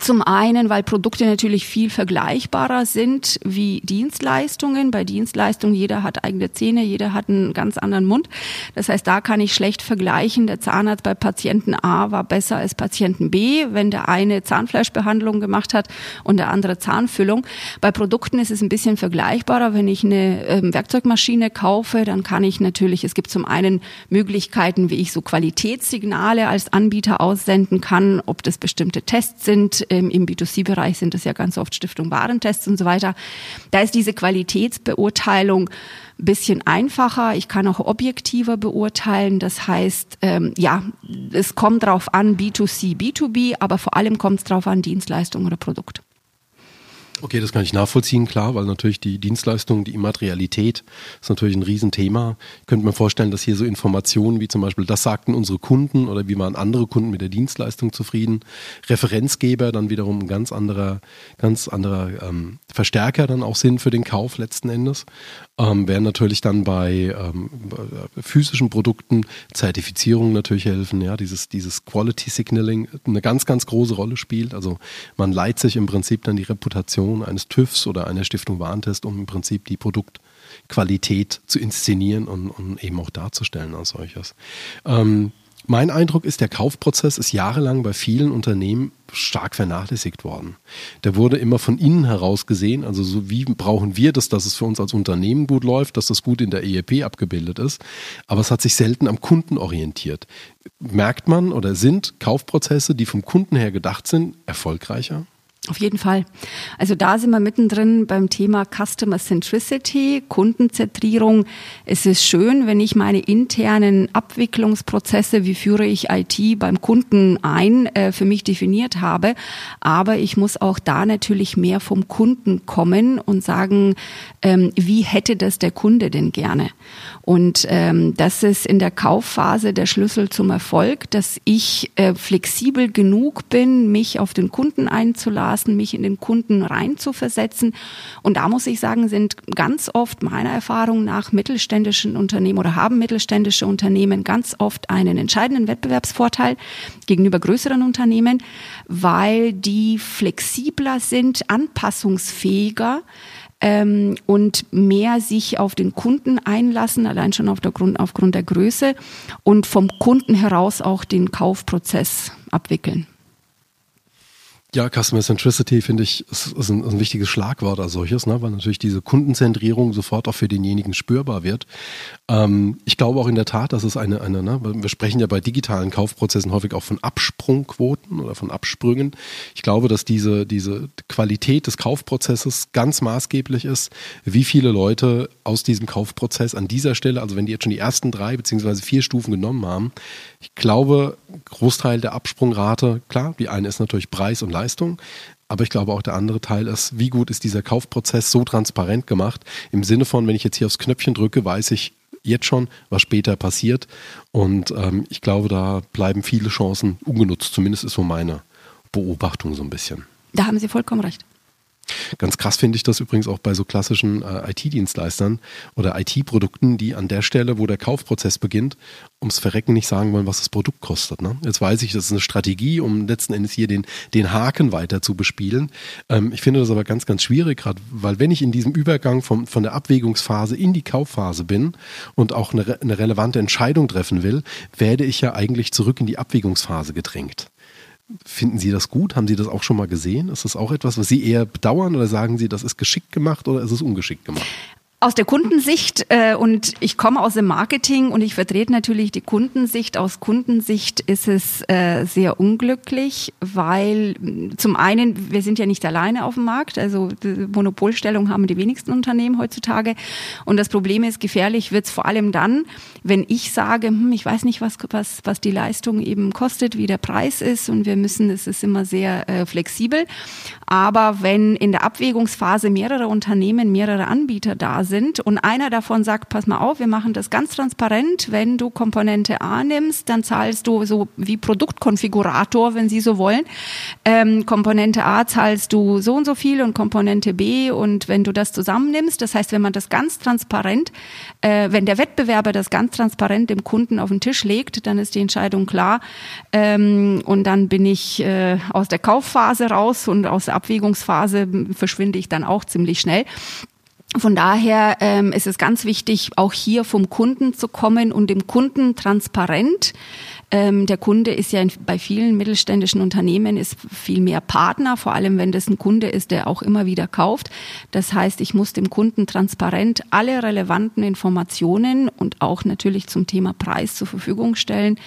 Zum einen, weil Produkte natürlich viel vergleichbarer sind wie Dienstleistungen. Bei Dienstleistungen, jeder hat eigene Zähne, jeder hat einen ganz anderen Mund. Das heißt, da kann ich schlecht vergleichen. Der Zahnarzt bei Patienten A war besser als Patienten B, wenn der eine Zahnfleischbehandlung gemacht hat und der andere Zahnfüllung. Bei Produkten ist es ein bisschen vergleichbarer. Wenn ich eine äh, Werkzeugmaschine kaufe, dann kann ich natürlich, es gibt zum einen Möglichkeiten, wie ich so Qualitätssignale als Anbieter aussenden kann, ob das bestimmte Tests sind, ähm, im B2C-Bereich sind das ja ganz oft Stiftung Warentests und so weiter. Da ist diese Qualitätsbeurteilung ein bisschen einfacher. Ich kann auch objektiver beurteilen. Das heißt, ähm, ja, es kommt drauf an, B2C, B2B, aber vor allem kommt es drauf an, Dienstleistung oder Produkt. Okay, das kann ich nachvollziehen, klar, weil natürlich die Dienstleistung, die Immaterialität ist natürlich ein Riesenthema. Ich könnte mir vorstellen, dass hier so Informationen wie zum Beispiel, das sagten unsere Kunden oder wie waren andere Kunden mit der Dienstleistung zufrieden, Referenzgeber dann wiederum ein ganz anderer, ganz anderer ähm, Verstärker dann auch sind für den Kauf letzten Endes. Ähm, werden natürlich dann bei ähm, physischen Produkten Zertifizierung natürlich helfen, ja, dieses, dieses Quality Signaling eine ganz, ganz große Rolle spielt. Also man leiht sich im Prinzip dann die Reputation eines TÜVs oder einer Stiftung Warentest, um im Prinzip die Produktqualität zu inszenieren und, und eben auch darzustellen als solches. Ähm, mein Eindruck ist, der Kaufprozess ist jahrelang bei vielen Unternehmen stark vernachlässigt worden. Der wurde immer von innen heraus gesehen, also so wie brauchen wir das, dass es für uns als Unternehmen gut läuft, dass das gut in der EEP abgebildet ist, aber es hat sich selten am Kunden orientiert. Merkt man oder sind Kaufprozesse, die vom Kunden her gedacht sind, erfolgreicher? Auf jeden Fall. Also da sind wir mittendrin beim Thema Customer Centricity, Kundenzentrierung. Es ist schön, wenn ich meine internen Abwicklungsprozesse, wie führe ich IT beim Kunden ein, äh, für mich definiert habe. Aber ich muss auch da natürlich mehr vom Kunden kommen und sagen, ähm, wie hätte das der Kunde denn gerne? Und ähm, das ist in der Kaufphase der Schlüssel zum Erfolg, dass ich äh, flexibel genug bin, mich auf den Kunden einzulassen, mich in den Kunden reinzuversetzen. Und da muss ich sagen, sind ganz oft meiner Erfahrung nach mittelständischen Unternehmen oder haben mittelständische Unternehmen ganz oft einen entscheidenden Wettbewerbsvorteil gegenüber größeren Unternehmen, weil die flexibler sind, anpassungsfähiger, ähm, und mehr sich auf den Kunden einlassen, allein schon auf der Grund, aufgrund der Größe und vom Kunden heraus auch den Kaufprozess abwickeln. Ja, Customer Centricity finde ich ist, ist, ein, ist, ein, wichtiges Schlagwort als solches, ne? weil natürlich diese Kundenzentrierung sofort auch für denjenigen spürbar wird. Ähm, ich glaube auch in der Tat, dass es eine, eine ne, wir sprechen ja bei digitalen Kaufprozessen häufig auch von Absprungquoten oder von Absprüngen. Ich glaube, dass diese, diese Qualität des Kaufprozesses ganz maßgeblich ist, wie viele Leute aus diesem Kaufprozess an dieser Stelle, also wenn die jetzt schon die ersten drei beziehungsweise vier Stufen genommen haben, ich glaube, Großteil der Absprungrate, klar, die eine ist natürlich Preis und Leistung, aber ich glaube auch der andere Teil ist, wie gut ist dieser Kaufprozess so transparent gemacht, im Sinne von, wenn ich jetzt hier aufs Knöpfchen drücke, weiß ich jetzt schon, was später passiert. Und ähm, ich glaube, da bleiben viele Chancen ungenutzt. Zumindest ist so meine Beobachtung so ein bisschen. Da haben Sie vollkommen recht. Ganz krass finde ich das übrigens auch bei so klassischen äh, IT-Dienstleistern oder IT-Produkten, die an der Stelle, wo der Kaufprozess beginnt, ums Verrecken nicht sagen wollen, was das Produkt kostet. Ne? Jetzt weiß ich, das ist eine Strategie, um letzten Endes hier den, den Haken weiter zu bespielen. Ähm, ich finde das aber ganz, ganz schwierig, gerade weil wenn ich in diesem Übergang vom, von der Abwägungsphase in die Kaufphase bin und auch eine, eine relevante Entscheidung treffen will, werde ich ja eigentlich zurück in die Abwägungsphase gedrängt. Finden Sie das gut? Haben Sie das auch schon mal gesehen? Ist das auch etwas, was Sie eher bedauern oder sagen Sie, das ist geschickt gemacht oder ist es ungeschickt gemacht? Aus der Kundensicht äh, und ich komme aus dem Marketing und ich vertrete natürlich die Kundensicht. Aus Kundensicht ist es äh, sehr unglücklich, weil zum einen, wir sind ja nicht alleine auf dem Markt, also Monopolstellung haben die wenigsten Unternehmen heutzutage. Und das Problem ist, gefährlich wird es vor allem dann, wenn ich sage, hm, ich weiß nicht, was, was, was die Leistung eben kostet, wie der Preis ist und wir müssen, es ist immer sehr äh, flexibel. Aber wenn in der Abwägungsphase mehrere Unternehmen, mehrere Anbieter da sind, und einer davon sagt, pass mal auf, wir machen das ganz transparent, wenn du Komponente A nimmst, dann zahlst du so wie Produktkonfigurator, wenn Sie so wollen. Ähm, Komponente A zahlst du so und so viel und Komponente B und wenn du das zusammennimmst, das heißt, wenn man das ganz transparent, äh, wenn der Wettbewerber das ganz transparent dem Kunden auf den Tisch legt, dann ist die Entscheidung klar ähm, und dann bin ich äh, aus der Kaufphase raus und aus der Abwägungsphase verschwinde ich dann auch ziemlich schnell. Von daher ähm, ist es ganz wichtig, auch hier vom Kunden zu kommen und dem Kunden transparent. Ähm, der Kunde ist ja in, bei vielen mittelständischen Unternehmen ist viel mehr Partner, vor allem wenn das ein Kunde ist, der auch immer wieder kauft. Das heißt, ich muss dem Kunden transparent alle relevanten Informationen und auch natürlich zum Thema Preis zur Verfügung stellen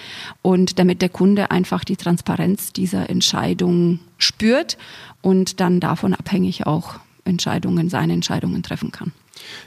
und damit der Kunde einfach die Transparenz dieser Entscheidung spürt und dann davon abhängig auch Entscheidungen, seine Entscheidungen treffen kann.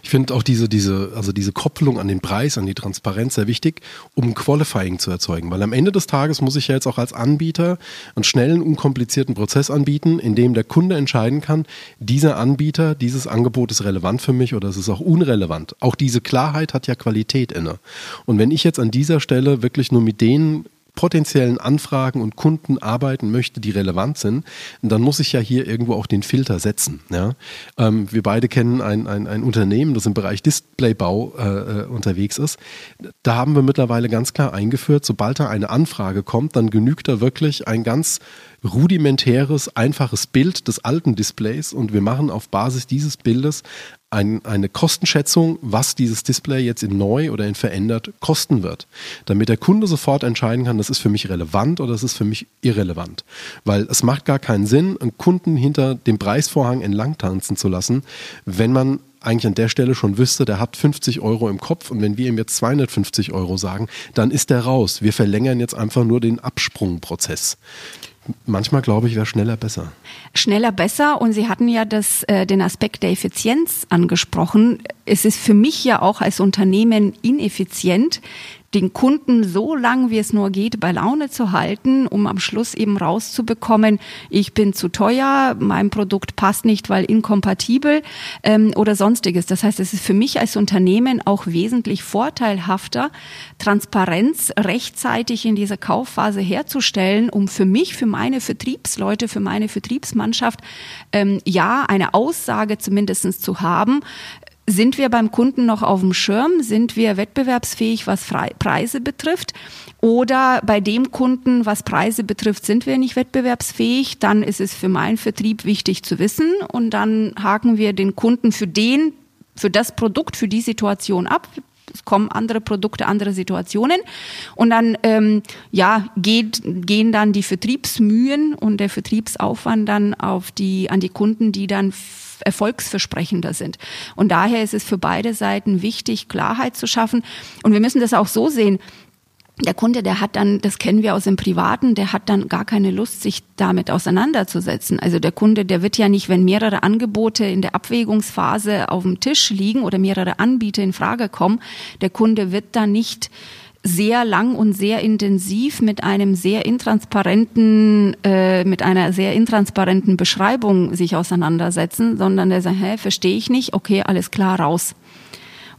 Ich finde auch diese, diese, also diese Kopplung an den Preis, an die Transparenz sehr wichtig, um Qualifying zu erzeugen. Weil am Ende des Tages muss ich ja jetzt auch als Anbieter einen schnellen, unkomplizierten Prozess anbieten, in dem der Kunde entscheiden kann, dieser Anbieter, dieses Angebot ist relevant für mich oder es ist auch unrelevant. Auch diese Klarheit hat ja Qualität inne. Und wenn ich jetzt an dieser Stelle wirklich nur mit denen potenziellen Anfragen und Kunden arbeiten möchte, die relevant sind, dann muss ich ja hier irgendwo auch den Filter setzen. Ja? Ähm, wir beide kennen ein, ein, ein, Unternehmen, das im Bereich Displaybau äh, äh, unterwegs ist. Da haben wir mittlerweile ganz klar eingeführt, sobald da eine Anfrage kommt, dann genügt da wirklich ein ganz rudimentäres, einfaches Bild des alten Displays und wir machen auf Basis dieses Bildes ein, eine Kostenschätzung, was dieses Display jetzt in neu oder in verändert kosten wird, damit der Kunde sofort entscheiden kann, das ist für mich relevant oder das ist für mich irrelevant. Weil es macht gar keinen Sinn, einen Kunden hinter dem Preisvorhang entlang tanzen zu lassen, wenn man eigentlich an der Stelle schon wüsste, der hat 50 Euro im Kopf und wenn wir ihm jetzt 250 Euro sagen, dann ist der raus. Wir verlängern jetzt einfach nur den Absprungprozess. Manchmal glaube ich, wäre schneller besser. Schneller besser und Sie hatten ja das, äh, den Aspekt der Effizienz angesprochen. Es ist für mich ja auch als Unternehmen ineffizient, den Kunden so lang wie es nur geht bei Laune zu halten, um am Schluss eben rauszubekommen, ich bin zu teuer, mein Produkt passt nicht, weil inkompatibel ähm, oder sonstiges. Das heißt, es ist für mich als Unternehmen auch wesentlich vorteilhafter, Transparenz rechtzeitig in dieser Kaufphase herzustellen, um für mich, für meine Vertriebsleute, für meine Vertriebsmannschaft ähm, ja eine Aussage zumindestens zu haben, sind wir beim Kunden noch auf dem Schirm? Sind wir wettbewerbsfähig, was Preise betrifft? Oder bei dem Kunden, was Preise betrifft, sind wir nicht wettbewerbsfähig? Dann ist es für meinen Vertrieb wichtig zu wissen und dann haken wir den Kunden für den, für das Produkt, für die Situation ab es kommen andere Produkte, andere Situationen. Und dann ähm, ja, geht, gehen dann die Vertriebsmühen und der Vertriebsaufwand dann auf die, an die Kunden, die dann erfolgsversprechender sind. Und daher ist es für beide Seiten wichtig, Klarheit zu schaffen. Und wir müssen das auch so sehen der Kunde, der hat dann, das kennen wir aus dem Privaten, der hat dann gar keine Lust, sich damit auseinanderzusetzen. Also der Kunde, der wird ja nicht, wenn mehrere Angebote in der Abwägungsphase auf dem Tisch liegen oder mehrere Anbieter in Frage kommen, der Kunde wird dann nicht sehr lang und sehr intensiv mit einem sehr intransparenten, äh, mit einer sehr intransparenten Beschreibung sich auseinandersetzen, sondern der sagt, hä, verstehe ich nicht, okay, alles klar, raus.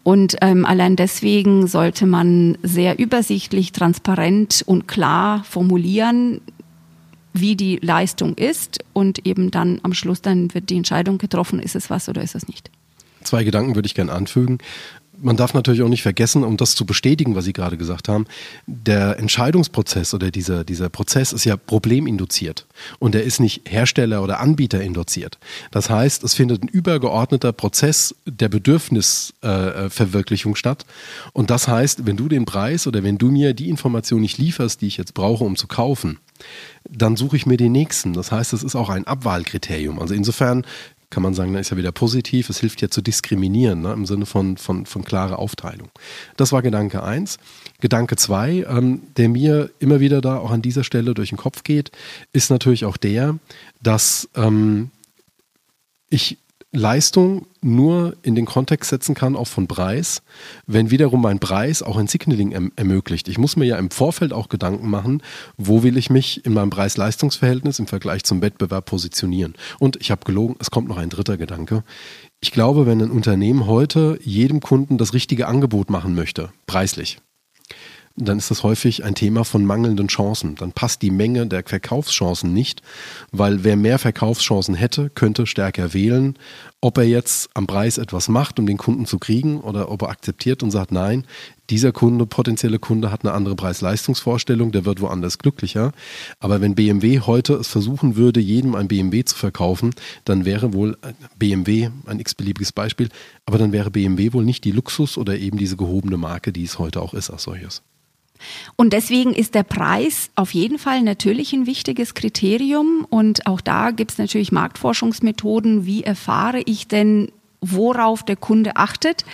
Und ähm, allein deswegen sollte man sehr übersichtlich, transparent und klar formulieren, wie die Leistung ist und eben dann am Schluss dann wird die Entscheidung getroffen, ist es was oder ist es nicht. Zwei Gedanken würde ich gerne anfügen man darf natürlich auch nicht vergessen, um das zu bestätigen, was Sie gerade gesagt haben, der Entscheidungsprozess oder dieser, dieser Prozess ist ja probleminduziert und er ist nicht Hersteller oder Anbieter induziert. Das heißt, es findet ein übergeordneter Prozess der Bedürfnisverwirklichung äh, statt und das heißt, wenn du den Preis oder wenn du mir die Information nicht lieferst, die ich jetzt brauche, um zu kaufen, dann suche ich mir den nächsten. Das heißt, es ist auch ein Abwahlkriterium. Also insofern kann man sagen, da ist ja wieder positiv, es hilft ja zu diskriminieren, ne, im Sinne von, von, von klarer Aufteilung. Das war Gedanke 1. Gedanke 2, ähm, der mir immer wieder da auch an dieser Stelle durch den Kopf geht, ist natürlich auch der, dass ähm, ich Leistung nur in den Kontext setzen kann, auch von Preis, wenn wiederum mein Preis auch ein Signaling erm ermöglicht. Ich muss mir ja im Vorfeld auch Gedanken machen, wo will ich mich in meinem Preis-Leistungs-Verhältnis im Vergleich zum Wettbewerb positionieren. Und ich habe gelogen, es kommt noch ein dritter Gedanke. Ich glaube, wenn ein Unternehmen heute jedem Kunden das richtige Angebot machen möchte, preislich, dann ist das häufig ein Thema von mangelnden Chancen. Dann passt die Menge der Verkaufschancen nicht, weil wer mehr Verkaufschancen hätte, könnte stärker wählen. Ob er jetzt am Preis etwas macht, um den Kunden zu kriegen, oder ob er akzeptiert und sagt, nein, dieser Kunde, potenzielle Kunde hat eine andere Preis-Leistungsvorstellung, der wird woanders glücklicher. Aber wenn BMW heute es versuchen würde, jedem ein BMW zu verkaufen, dann wäre wohl BMW ein x-beliebiges Beispiel, aber dann wäre BMW wohl nicht die Luxus oder eben diese gehobene Marke, die es heute auch ist als solches. Und deswegen ist der Preis auf jeden Fall natürlich ein wichtiges Kriterium. Und auch da gibt es natürlich Marktforschungsmethoden. Wie erfahre ich denn, worauf der Kunde achtet?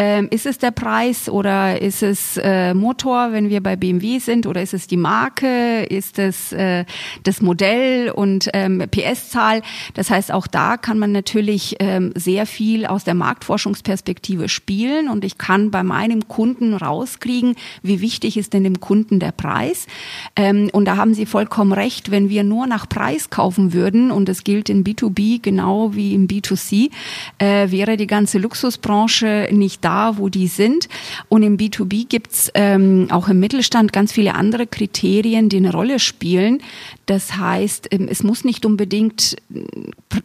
Ähm, ist es der Preis oder ist es äh, Motor, wenn wir bei BMW sind, oder ist es die Marke, ist es äh, das Modell? Und ähm, PS-Zahl? Das heißt, auch da kann man natürlich ähm, sehr viel aus der Marktforschungsperspektive spielen. Und ich kann bei meinem Kunden rauskriegen, wie wichtig ist denn dem Kunden der Preis. Ähm, und da haben Sie vollkommen recht, wenn wir nur nach Preis kaufen würden, und das gilt in B2B genau wie im B2C, äh, wäre die ganze Luxusbranche nicht da, wo die sind. Und im B2B gibt's ähm, auch im Mittelstand ganz viele andere Kriterien, die eine Rolle spielen. Das heißt, ähm, es muss nicht unbedingt äh,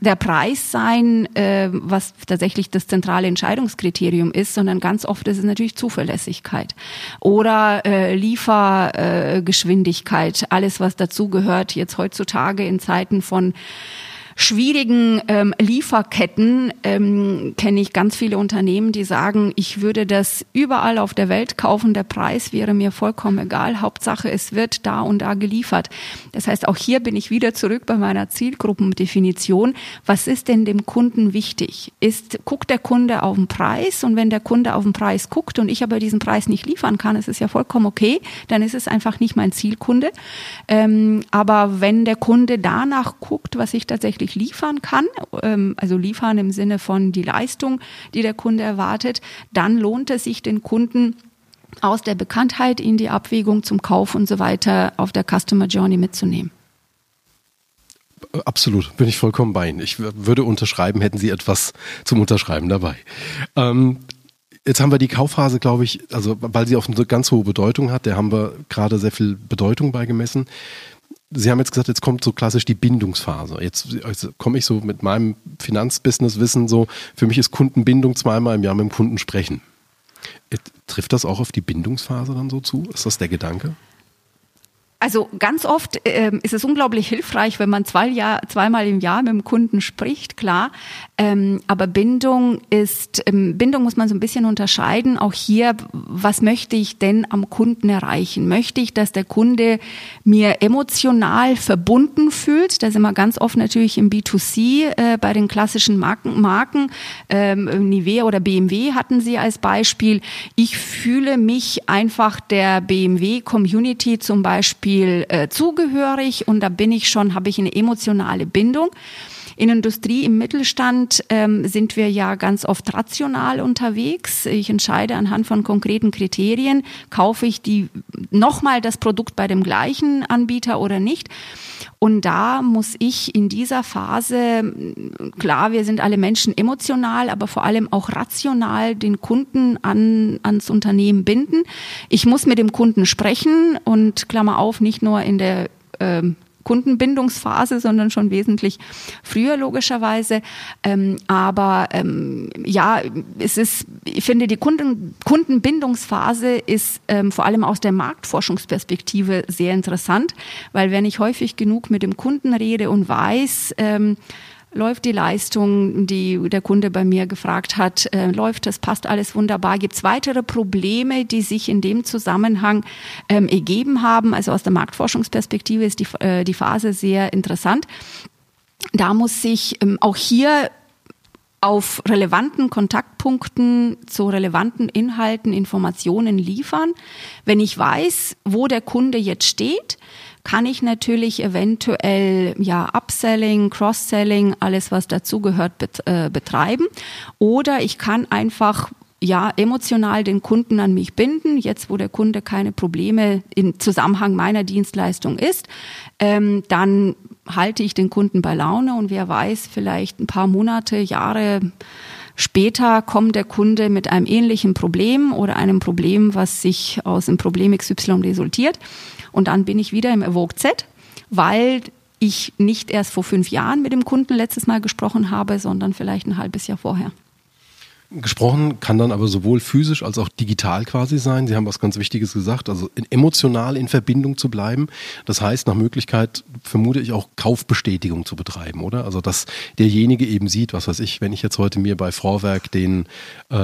der Preis sein, äh, was tatsächlich das zentrale Entscheidungskriterium ist, sondern ganz oft ist es natürlich Zuverlässigkeit oder äh, Liefergeschwindigkeit, alles was dazugehört jetzt heutzutage in Zeiten von schwierigen ähm, Lieferketten ähm, kenne ich ganz viele Unternehmen, die sagen, ich würde das überall auf der Welt kaufen, der Preis wäre mir vollkommen egal, Hauptsache es wird da und da geliefert. Das heißt, auch hier bin ich wieder zurück bei meiner Zielgruppendefinition. Was ist denn dem Kunden wichtig? Ist, guckt der Kunde auf den Preis und wenn der Kunde auf den Preis guckt und ich aber diesen Preis nicht liefern kann, ist es ja vollkommen okay, dann ist es einfach nicht mein Zielkunde. Ähm, aber wenn der Kunde danach guckt, was ich tatsächlich wirklich liefern kann, ähm, also liefern im Sinne von die Leistung, die der Kunde erwartet, dann lohnt es sich den Kunden aus der Bekanntheit in die Abwägung zum Kauf und so weiter auf der Customer Journey mitzunehmen. Absolut, bin ich vollkommen bei Ihnen. Ich würde unterschreiben, hätten Sie etwas zum Unterschreiben dabei. Ähm, jetzt haben wir die Kaufphase, glaube ich, also weil sie auch eine ganz hohe Bedeutung hat, der haben wir gerade sehr viel Bedeutung beigemessen. Sie haben jetzt gesagt, jetzt kommt so klassisch die Bindungsphase. Jetzt, jetzt komme ich so mit meinem Finanzbusiness-Wissen so, für mich ist Kundenbindung zweimal im Jahr mit dem Kunden sprechen. Trifft das auch auf die Bindungsphase dann so zu? Ist das der Gedanke? Also ganz oft ähm, ist es unglaublich hilfreich, wenn man zwei Jahr, zweimal im Jahr mit dem Kunden spricht, klar. Ähm, aber Bindung ist, ähm, Bindung muss man so ein bisschen unterscheiden. Auch hier, was möchte ich denn am Kunden erreichen? Möchte ich, dass der Kunde mir emotional verbunden fühlt? Da sind wir ganz oft natürlich im B2C äh, bei den klassischen Marken. Marken ähm, Nivea oder BMW hatten Sie als Beispiel. Ich fühle mich einfach der BMW-Community zum Beispiel Beispiel äh, zugehörig und da bin ich schon, habe ich eine emotionale Bindung. In Industrie, im Mittelstand ähm, sind wir ja ganz oft rational unterwegs. Ich entscheide anhand von konkreten Kriterien, kaufe ich die nochmal das Produkt bei dem gleichen Anbieter oder nicht. Und da muss ich in dieser Phase, klar, wir sind alle Menschen emotional, aber vor allem auch rational den Kunden an, ans Unternehmen binden. Ich muss mit dem Kunden sprechen und Klammer auf, nicht nur in der ähm, Kundenbindungsphase, sondern schon wesentlich früher logischerweise. Ähm, aber ähm, ja, es ist, ich finde, die Kunden, Kundenbindungsphase ist ähm, vor allem aus der Marktforschungsperspektive sehr interessant, weil wenn ich häufig genug mit dem Kunden rede und weiß, ähm, läuft die Leistung, die der Kunde bei mir gefragt hat, äh, läuft das, passt alles wunderbar. Gibt es weitere Probleme, die sich in dem Zusammenhang ähm, ergeben haben? Also aus der Marktforschungsperspektive ist die, äh, die Phase sehr interessant. Da muss sich ähm, auch hier auf relevanten Kontaktpunkten zu relevanten Inhalten Informationen liefern. Wenn ich weiß, wo der Kunde jetzt steht, kann ich natürlich eventuell ja Upselling, Cross-Selling, alles was dazugehört bet, äh, betreiben. Oder ich kann einfach ja, emotional den Kunden an mich binden, jetzt wo der Kunde keine Probleme im Zusammenhang meiner Dienstleistung ist, ähm, dann halte ich den Kunden bei Laune und wer weiß, vielleicht ein paar Monate, Jahre später kommt der Kunde mit einem ähnlichen Problem oder einem Problem, was sich aus dem Problem XY resultiert. Und dann bin ich wieder im Evoke Z, weil ich nicht erst vor fünf Jahren mit dem Kunden letztes Mal gesprochen habe, sondern vielleicht ein halbes Jahr vorher. Gesprochen kann dann aber sowohl physisch als auch digital quasi sein. Sie haben was ganz Wichtiges gesagt, also emotional in Verbindung zu bleiben. Das heißt, nach Möglichkeit vermute ich auch Kaufbestätigung zu betreiben, oder? Also dass derjenige eben sieht, was weiß ich, wenn ich jetzt heute mir bei Vorwerk den äh,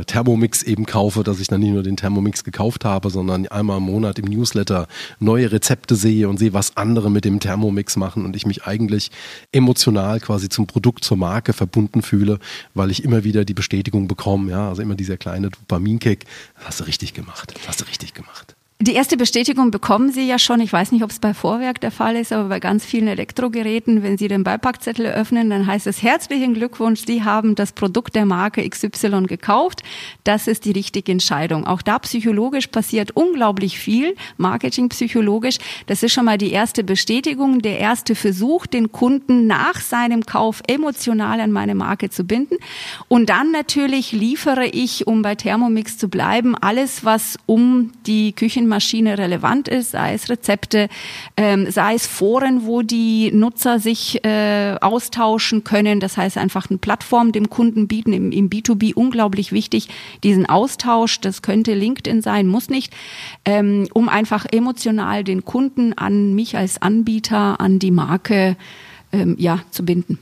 äh, Thermomix eben kaufe, dass ich dann nicht nur den Thermomix gekauft habe, sondern einmal im Monat im Newsletter neue Rezepte sehe und sehe, was andere mit dem Thermomix machen und ich mich eigentlich emotional quasi zum Produkt, zur Marke verbunden fühle, weil ich immer wieder die Bestätigung Bestätigung bekommen, ja, also immer dieser kleine Dopaminkick, das hast du richtig gemacht, hast du richtig gemacht. Die erste Bestätigung bekommen Sie ja schon. Ich weiß nicht, ob es bei Vorwerk der Fall ist, aber bei ganz vielen Elektrogeräten, wenn Sie den Beipackzettel öffnen, dann heißt es herzlichen Glückwunsch, Sie haben das Produkt der Marke XY gekauft. Das ist die richtige Entscheidung. Auch da psychologisch passiert unglaublich viel, marketingpsychologisch. Das ist schon mal die erste Bestätigung, der erste Versuch, den Kunden nach seinem Kauf emotional an meine Marke zu binden. Und dann natürlich liefere ich, um bei Thermomix zu bleiben, alles, was um die Küchen Maschine relevant ist, sei es Rezepte, ähm, sei es Foren, wo die Nutzer sich äh, austauschen können. Das heißt einfach eine Plattform dem Kunden bieten, im, im B2B unglaublich wichtig, diesen Austausch, das könnte LinkedIn sein, muss nicht, ähm, um einfach emotional den Kunden an mich als Anbieter, an die Marke ähm, ja, zu binden.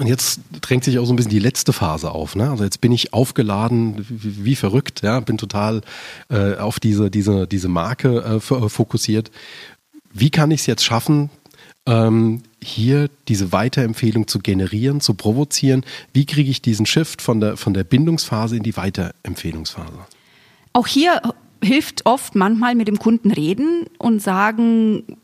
Und jetzt drängt sich auch so ein bisschen die letzte Phase auf. Ne? Also jetzt bin ich aufgeladen wie, wie verrückt, ja, bin total äh, auf diese, diese, diese Marke äh, fokussiert. Wie kann ich es jetzt schaffen, ähm, hier diese Weiterempfehlung zu generieren, zu provozieren? Wie kriege ich diesen Shift von der, von der Bindungsphase in die Weiterempfehlungsphase? Auch hier hilft oft manchmal mit dem Kunden reden und sagen,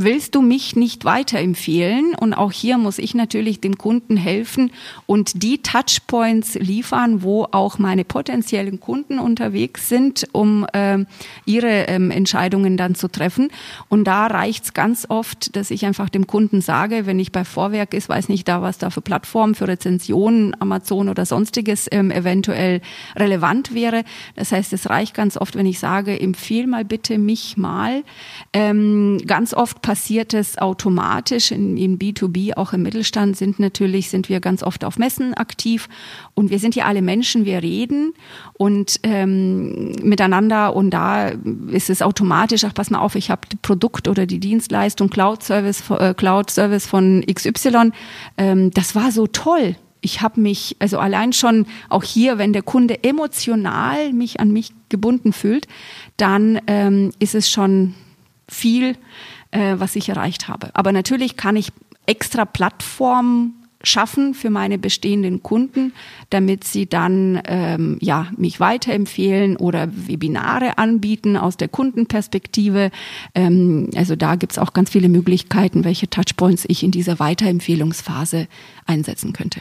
willst du mich nicht weiterempfehlen? Und auch hier muss ich natürlich dem Kunden helfen und die Touchpoints liefern, wo auch meine potenziellen Kunden unterwegs sind, um äh, ihre ähm, Entscheidungen dann zu treffen. Und da reicht's ganz oft, dass ich einfach dem Kunden sage, wenn ich bei Vorwerk ist, weiß nicht da, was da für Plattformen, für Rezensionen, Amazon oder sonstiges ähm, eventuell relevant wäre. Das heißt, es reicht ganz oft, wenn ich sage, empfehl mal bitte mich mal. Ähm, ganz oft passiert es automatisch. In, in, B2B, auch im Mittelstand, sind natürlich, sind wir ganz oft auf Messen aktiv. Und wir sind ja alle Menschen, wir reden und ähm, miteinander. Und da ist es automatisch, ach, pass mal auf, ich habe Produkt oder die Dienstleistung Cloud Service, äh, Cloud Service von XY. Ähm, das war so toll ich habe mich, also allein schon auch hier, wenn der Kunde emotional mich an mich gebunden fühlt, dann ähm, ist es schon viel, äh, was ich erreicht habe. Aber natürlich kann ich extra Plattformen schaffen für meine bestehenden Kunden, damit sie dann ähm, ja mich weiterempfehlen oder Webinare anbieten aus der Kundenperspektive. Ähm, also da gibt's auch ganz viele Möglichkeiten, welche Touchpoints ich in dieser Weiterempfehlungsphase einsetzen könnte.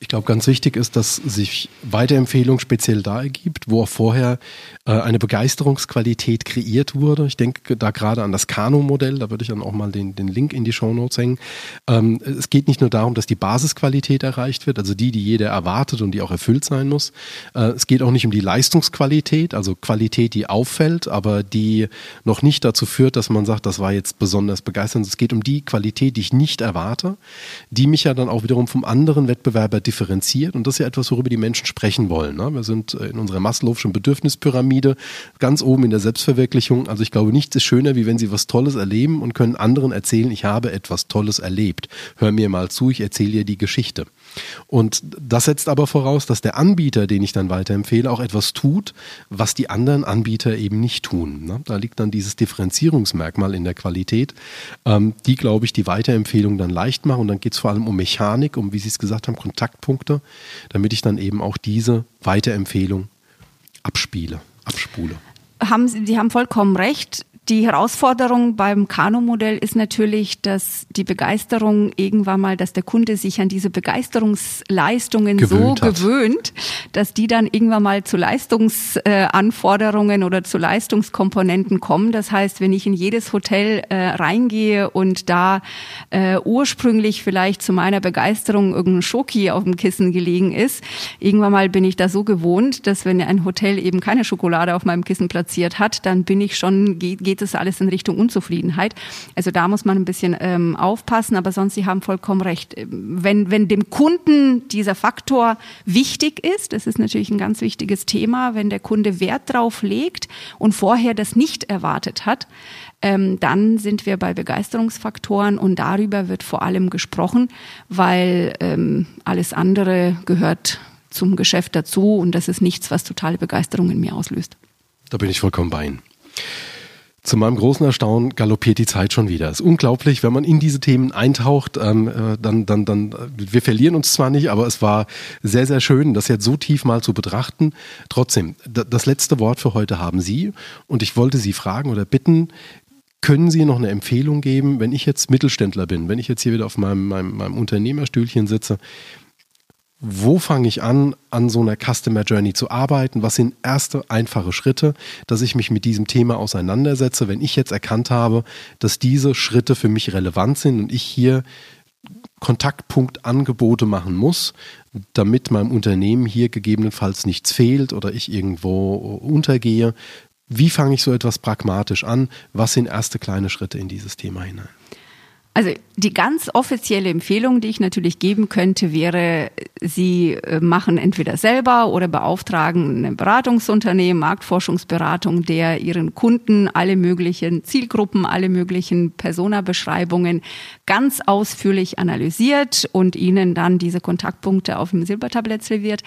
Ich glaube, ganz wichtig ist, dass sich Weiterempfehlung speziell da ergibt, wo auch vorher äh, eine Begeisterungsqualität kreiert wurde. Ich denke da gerade an das Kano-Modell, da würde ich dann auch mal den, den Link in die Show Notes hängen. Ähm, es geht nicht nur darum, dass die Basisqualität erreicht wird, also die, die jeder erwartet und die auch erfüllt sein muss. Äh, es geht auch nicht um die Leistungsqualität, also Qualität, die auffällt, aber die noch nicht dazu führt, dass man sagt, das war jetzt besonders begeisternd. Es geht um die Qualität, die ich nicht erwarte, die mich ja dann auch wiederum vom anderen Wettbewerber differenziert. Und das ist ja etwas, worüber die Menschen sprechen wollen. Ne? Wir sind äh, in unserer Maslow'schen Bedürfnispyramide ganz oben in der Selbstverwirklichung. Also ich glaube, nichts ist schöner, wie wenn Sie was Tolles erleben und können anderen erzählen, ich habe etwas Tolles erlebt. Hör mir mal zu, ich erzähle dir die Geschichte. Und das setzt aber voraus, dass der Anbieter, den ich dann weiterempfehle, auch etwas tut, was die anderen Anbieter eben nicht tun. Ne? Da liegt dann dieses Differenzierungsmerkmal in der Qualität, ähm, die, glaube ich, die Weiterempfehlung dann leicht machen. Und dann geht es vor allem um Mechanik, um, wie Sie es gesagt haben, Kontaktpunkte, damit ich dann eben auch diese Weiterempfehlung abspiele, abspule. Haben Sie, Sie haben vollkommen recht. Die Herausforderung beim Kano-Modell ist natürlich, dass die Begeisterung irgendwann mal, dass der Kunde sich an diese Begeisterungsleistungen gewöhnt so hat. gewöhnt, dass die dann irgendwann mal zu Leistungsanforderungen oder zu Leistungskomponenten kommen. Das heißt, wenn ich in jedes Hotel äh, reingehe und da äh, ursprünglich vielleicht zu meiner Begeisterung irgendein Schoki auf dem Kissen gelegen ist, irgendwann mal bin ich da so gewohnt, dass wenn ein Hotel eben keine Schokolade auf meinem Kissen platziert hat, dann bin ich schon, geht, geht es alles in Richtung Unzufriedenheit. Also da muss man ein bisschen ähm, aufpassen, aber sonst, Sie haben vollkommen recht. Wenn, wenn dem Kunden dieser Faktor wichtig ist, das ist natürlich ein ganz wichtiges Thema, wenn der Kunde Wert drauf legt und vorher das nicht erwartet hat, ähm, dann sind wir bei Begeisterungsfaktoren und darüber wird vor allem gesprochen, weil ähm, alles andere gehört zum Geschäft dazu und das ist nichts, was totale Begeisterung in mir auslöst. Da bin ich vollkommen bei Ihnen. Zu meinem großen Erstaunen galoppiert die Zeit schon wieder. Es ist unglaublich, wenn man in diese Themen eintaucht, ähm, äh, dann, dann, dann, äh, wir verlieren uns zwar nicht, aber es war sehr, sehr schön, das jetzt so tief mal zu betrachten. Trotzdem, das letzte Wort für heute haben Sie und ich wollte Sie fragen oder bitten, können Sie noch eine Empfehlung geben, wenn ich jetzt Mittelständler bin, wenn ich jetzt hier wieder auf meinem, meinem, meinem Unternehmerstühlchen sitze, wo fange ich an, an so einer Customer Journey zu arbeiten? Was sind erste einfache Schritte, dass ich mich mit diesem Thema auseinandersetze, wenn ich jetzt erkannt habe, dass diese Schritte für mich relevant sind und ich hier Kontaktpunktangebote machen muss, damit meinem Unternehmen hier gegebenenfalls nichts fehlt oder ich irgendwo untergehe. Wie fange ich so etwas pragmatisch an? Was sind erste kleine Schritte in dieses Thema hinein? Also die ganz offizielle Empfehlung, die ich natürlich geben könnte, wäre, Sie äh, machen entweder selber oder beauftragen ein Beratungsunternehmen, Marktforschungsberatung, der Ihren Kunden alle möglichen Zielgruppen, alle möglichen Persona-Beschreibungen ganz ausführlich analysiert und Ihnen dann diese Kontaktpunkte auf dem Silbertablett serviert.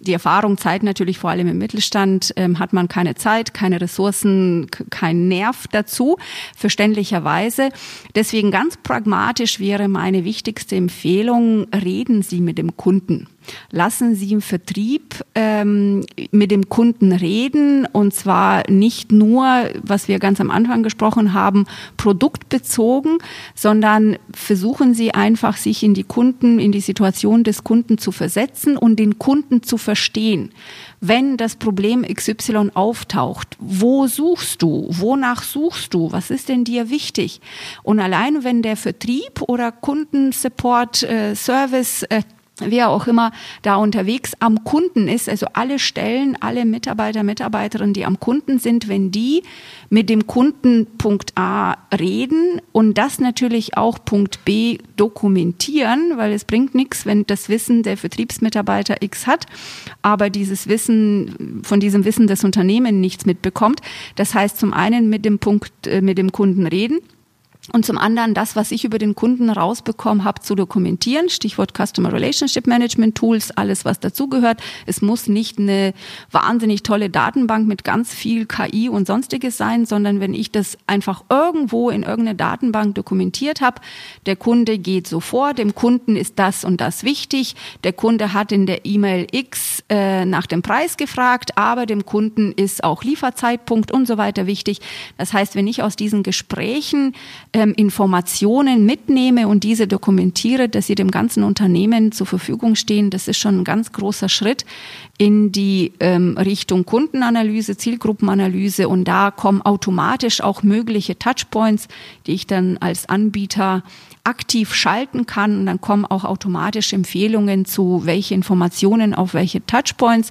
Die Erfahrung zeigt natürlich vor allem im Mittelstand, ähm, hat man keine Zeit, keine Ressourcen, keinen Nerv dazu, verständlicherweise. Deswegen ganz pragmatisch wäre meine wichtigste Empfehlung, reden Sie mit dem Kunden. Lassen Sie im Vertrieb ähm, mit dem Kunden reden und zwar nicht nur, was wir ganz am Anfang gesprochen haben, produktbezogen, sondern versuchen Sie einfach, sich in die Kunden, in die Situation des Kunden zu versetzen und den Kunden zu verstehen wenn das Problem XY auftaucht, wo suchst du? Wonach suchst du? Was ist denn dir wichtig? Und allein wenn der Vertrieb oder Kundensupport, äh, Service, äh, wer auch immer da unterwegs am Kunden ist, also alle Stellen, alle Mitarbeiter, Mitarbeiterinnen, die am Kunden sind, wenn die mit dem Kunden Punkt A reden und das natürlich auch Punkt B dokumentieren, weil es bringt nichts, wenn das Wissen der Vertriebsmitarbeiter X hat, aber dieses Wissen, von diesem Wissen des Unternehmens nichts mitbekommt. Das heißt zum einen mit dem Punkt, äh, mit dem Kunden reden und zum anderen das, was ich über den Kunden rausbekommen habe, zu dokumentieren. Stichwort Customer Relationship Management Tools, alles was dazugehört. Es muss nicht eine wahnsinnig tolle Datenbank mit ganz viel KI und sonstiges sein, sondern wenn ich das einfach irgendwo in irgendeine Datenbank dokumentiert habe, der Kunde geht so vor, dem Kunden ist das und das wichtig, der Kunde hat in der E-Mail X äh, nach dem Preis gefragt, aber dem Kunden ist auch Lieferzeitpunkt und so weiter wichtig. Das heißt, wenn ich aus diesen Gesprächen ähm, Informationen mitnehme und diese dokumentiere, dass sie dem ganzen Unternehmen zur Verfügung stehen, das ist schon ein ganz großer Schritt in die ähm, Richtung Kundenanalyse, Zielgruppenanalyse und da kommen automatisch auch mögliche Touchpoints, die ich dann als Anbieter aktiv schalten kann und dann kommen auch automatisch Empfehlungen zu, welche Informationen auf welche Touchpoints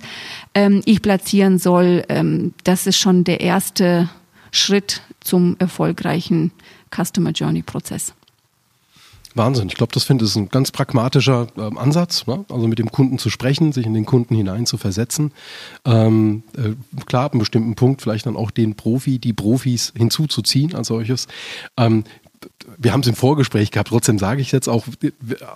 ähm, ich platzieren soll. Ähm, das ist schon der erste Schritt zum erfolgreichen Customer Journey Prozess. Wahnsinn. Ich glaube, das finde ich ein ganz pragmatischer äh, Ansatz. Ne? Also mit dem Kunden zu sprechen, sich in den Kunden hinein zu versetzen. Ähm, äh, klar, ab einem bestimmten Punkt vielleicht dann auch den Profi, die Profis hinzuzuziehen als solches. Ähm, wir haben es im Vorgespräch gehabt, trotzdem sage ich jetzt auch,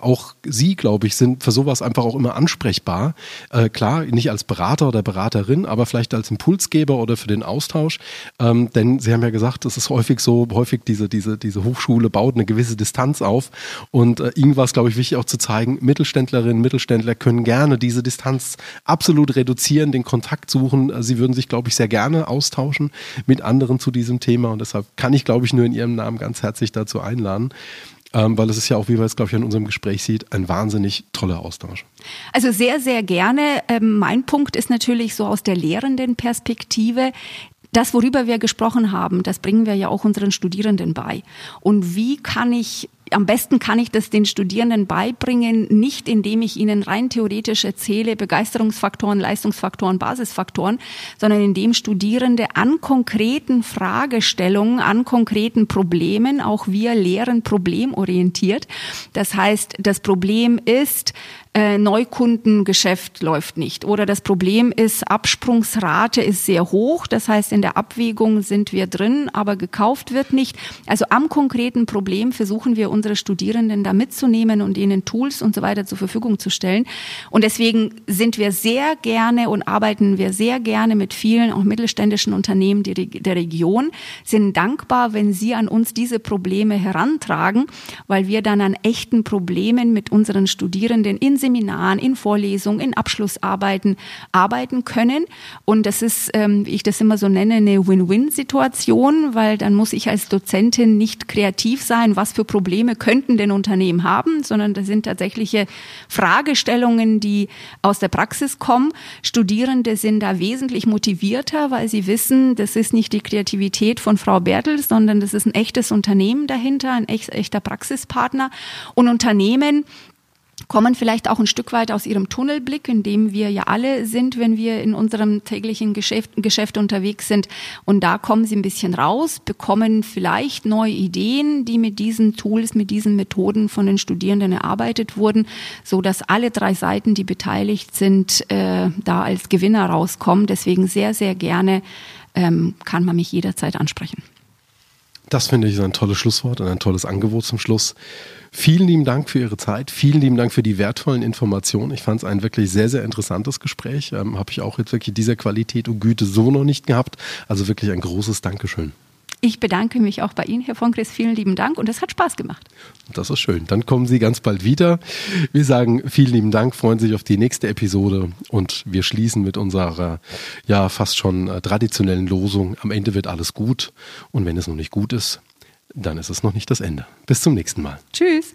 auch Sie, glaube ich, sind für sowas einfach auch immer ansprechbar. Äh, klar, nicht als Berater oder Beraterin, aber vielleicht als Impulsgeber oder für den Austausch. Ähm, denn Sie haben ja gesagt, es ist häufig so, häufig diese, diese, diese Hochschule baut eine gewisse Distanz auf. Und äh, Ihnen war es, glaube ich, wichtig auch zu zeigen, Mittelständlerinnen, Mittelständler können gerne diese Distanz absolut reduzieren, den Kontakt suchen. Sie würden sich, glaube ich, sehr gerne austauschen mit anderen zu diesem Thema. Und deshalb kann ich, glaube ich, nur in Ihrem Namen ganz herzlich dazu einladen. Ähm, weil es ist ja auch, wie man es, glaube ich, in unserem Gespräch sieht, ein wahnsinnig toller Austausch. Also sehr, sehr gerne. Ähm, mein Punkt ist natürlich so aus der lehrenden Perspektive. Das, worüber wir gesprochen haben, das bringen wir ja auch unseren Studierenden bei. Und wie kann ich am besten kann ich das den Studierenden beibringen, nicht indem ich ihnen rein theoretisch erzähle, Begeisterungsfaktoren, Leistungsfaktoren, Basisfaktoren, sondern indem Studierende an konkreten Fragestellungen, an konkreten Problemen, auch wir lehren problemorientiert. Das heißt, das Problem ist, äh, Neukundengeschäft läuft nicht. Oder das Problem ist, Absprungsrate ist sehr hoch. Das heißt, in der Abwägung sind wir drin, aber gekauft wird nicht. Also am konkreten Problem versuchen wir unsere Studierenden da mitzunehmen und ihnen Tools und so weiter zur Verfügung zu stellen. Und deswegen sind wir sehr gerne und arbeiten wir sehr gerne mit vielen auch mittelständischen Unternehmen der Region, sind dankbar, wenn sie an uns diese Probleme herantragen, weil wir dann an echten Problemen mit unseren Studierenden in Seminaren, in Vorlesungen, in Abschlussarbeiten arbeiten können. Und das ist, ähm, wie ich das immer so nenne, eine Win-Win-Situation, weil dann muss ich als Dozentin nicht kreativ sein, was für Probleme könnten denn Unternehmen haben, sondern das sind tatsächliche Fragestellungen, die aus der Praxis kommen. Studierende sind da wesentlich motivierter, weil sie wissen, das ist nicht die Kreativität von Frau Bertel, sondern das ist ein echtes Unternehmen dahinter, ein echter Praxispartner. Und Unternehmen kommen vielleicht auch ein Stück weit aus ihrem Tunnelblick, in dem wir ja alle sind, wenn wir in unserem täglichen Geschäft, Geschäft unterwegs sind. Und da kommen sie ein bisschen raus, bekommen vielleicht neue Ideen, die mit diesen Tools, mit diesen Methoden von den Studierenden erarbeitet wurden, so dass alle drei Seiten, die beteiligt sind, äh, da als Gewinner rauskommen. Deswegen sehr, sehr gerne ähm, kann man mich jederzeit ansprechen. Das finde ich ein tolles Schlusswort und ein tolles Angebot zum Schluss. Vielen lieben Dank für Ihre Zeit. Vielen lieben Dank für die wertvollen Informationen. Ich fand es ein wirklich sehr, sehr interessantes Gespräch. Ähm, Habe ich auch jetzt wirklich dieser Qualität und Güte so noch nicht gehabt. Also wirklich ein großes Dankeschön. Ich bedanke mich auch bei Ihnen, Herr von Chris. Vielen lieben Dank und es hat Spaß gemacht. Das ist schön. Dann kommen Sie ganz bald wieder. Wir sagen vielen lieben Dank, freuen sich auf die nächste Episode und wir schließen mit unserer ja fast schon äh, traditionellen Losung. Am Ende wird alles gut und wenn es noch nicht gut ist, dann ist es noch nicht das Ende. Bis zum nächsten Mal. Tschüss.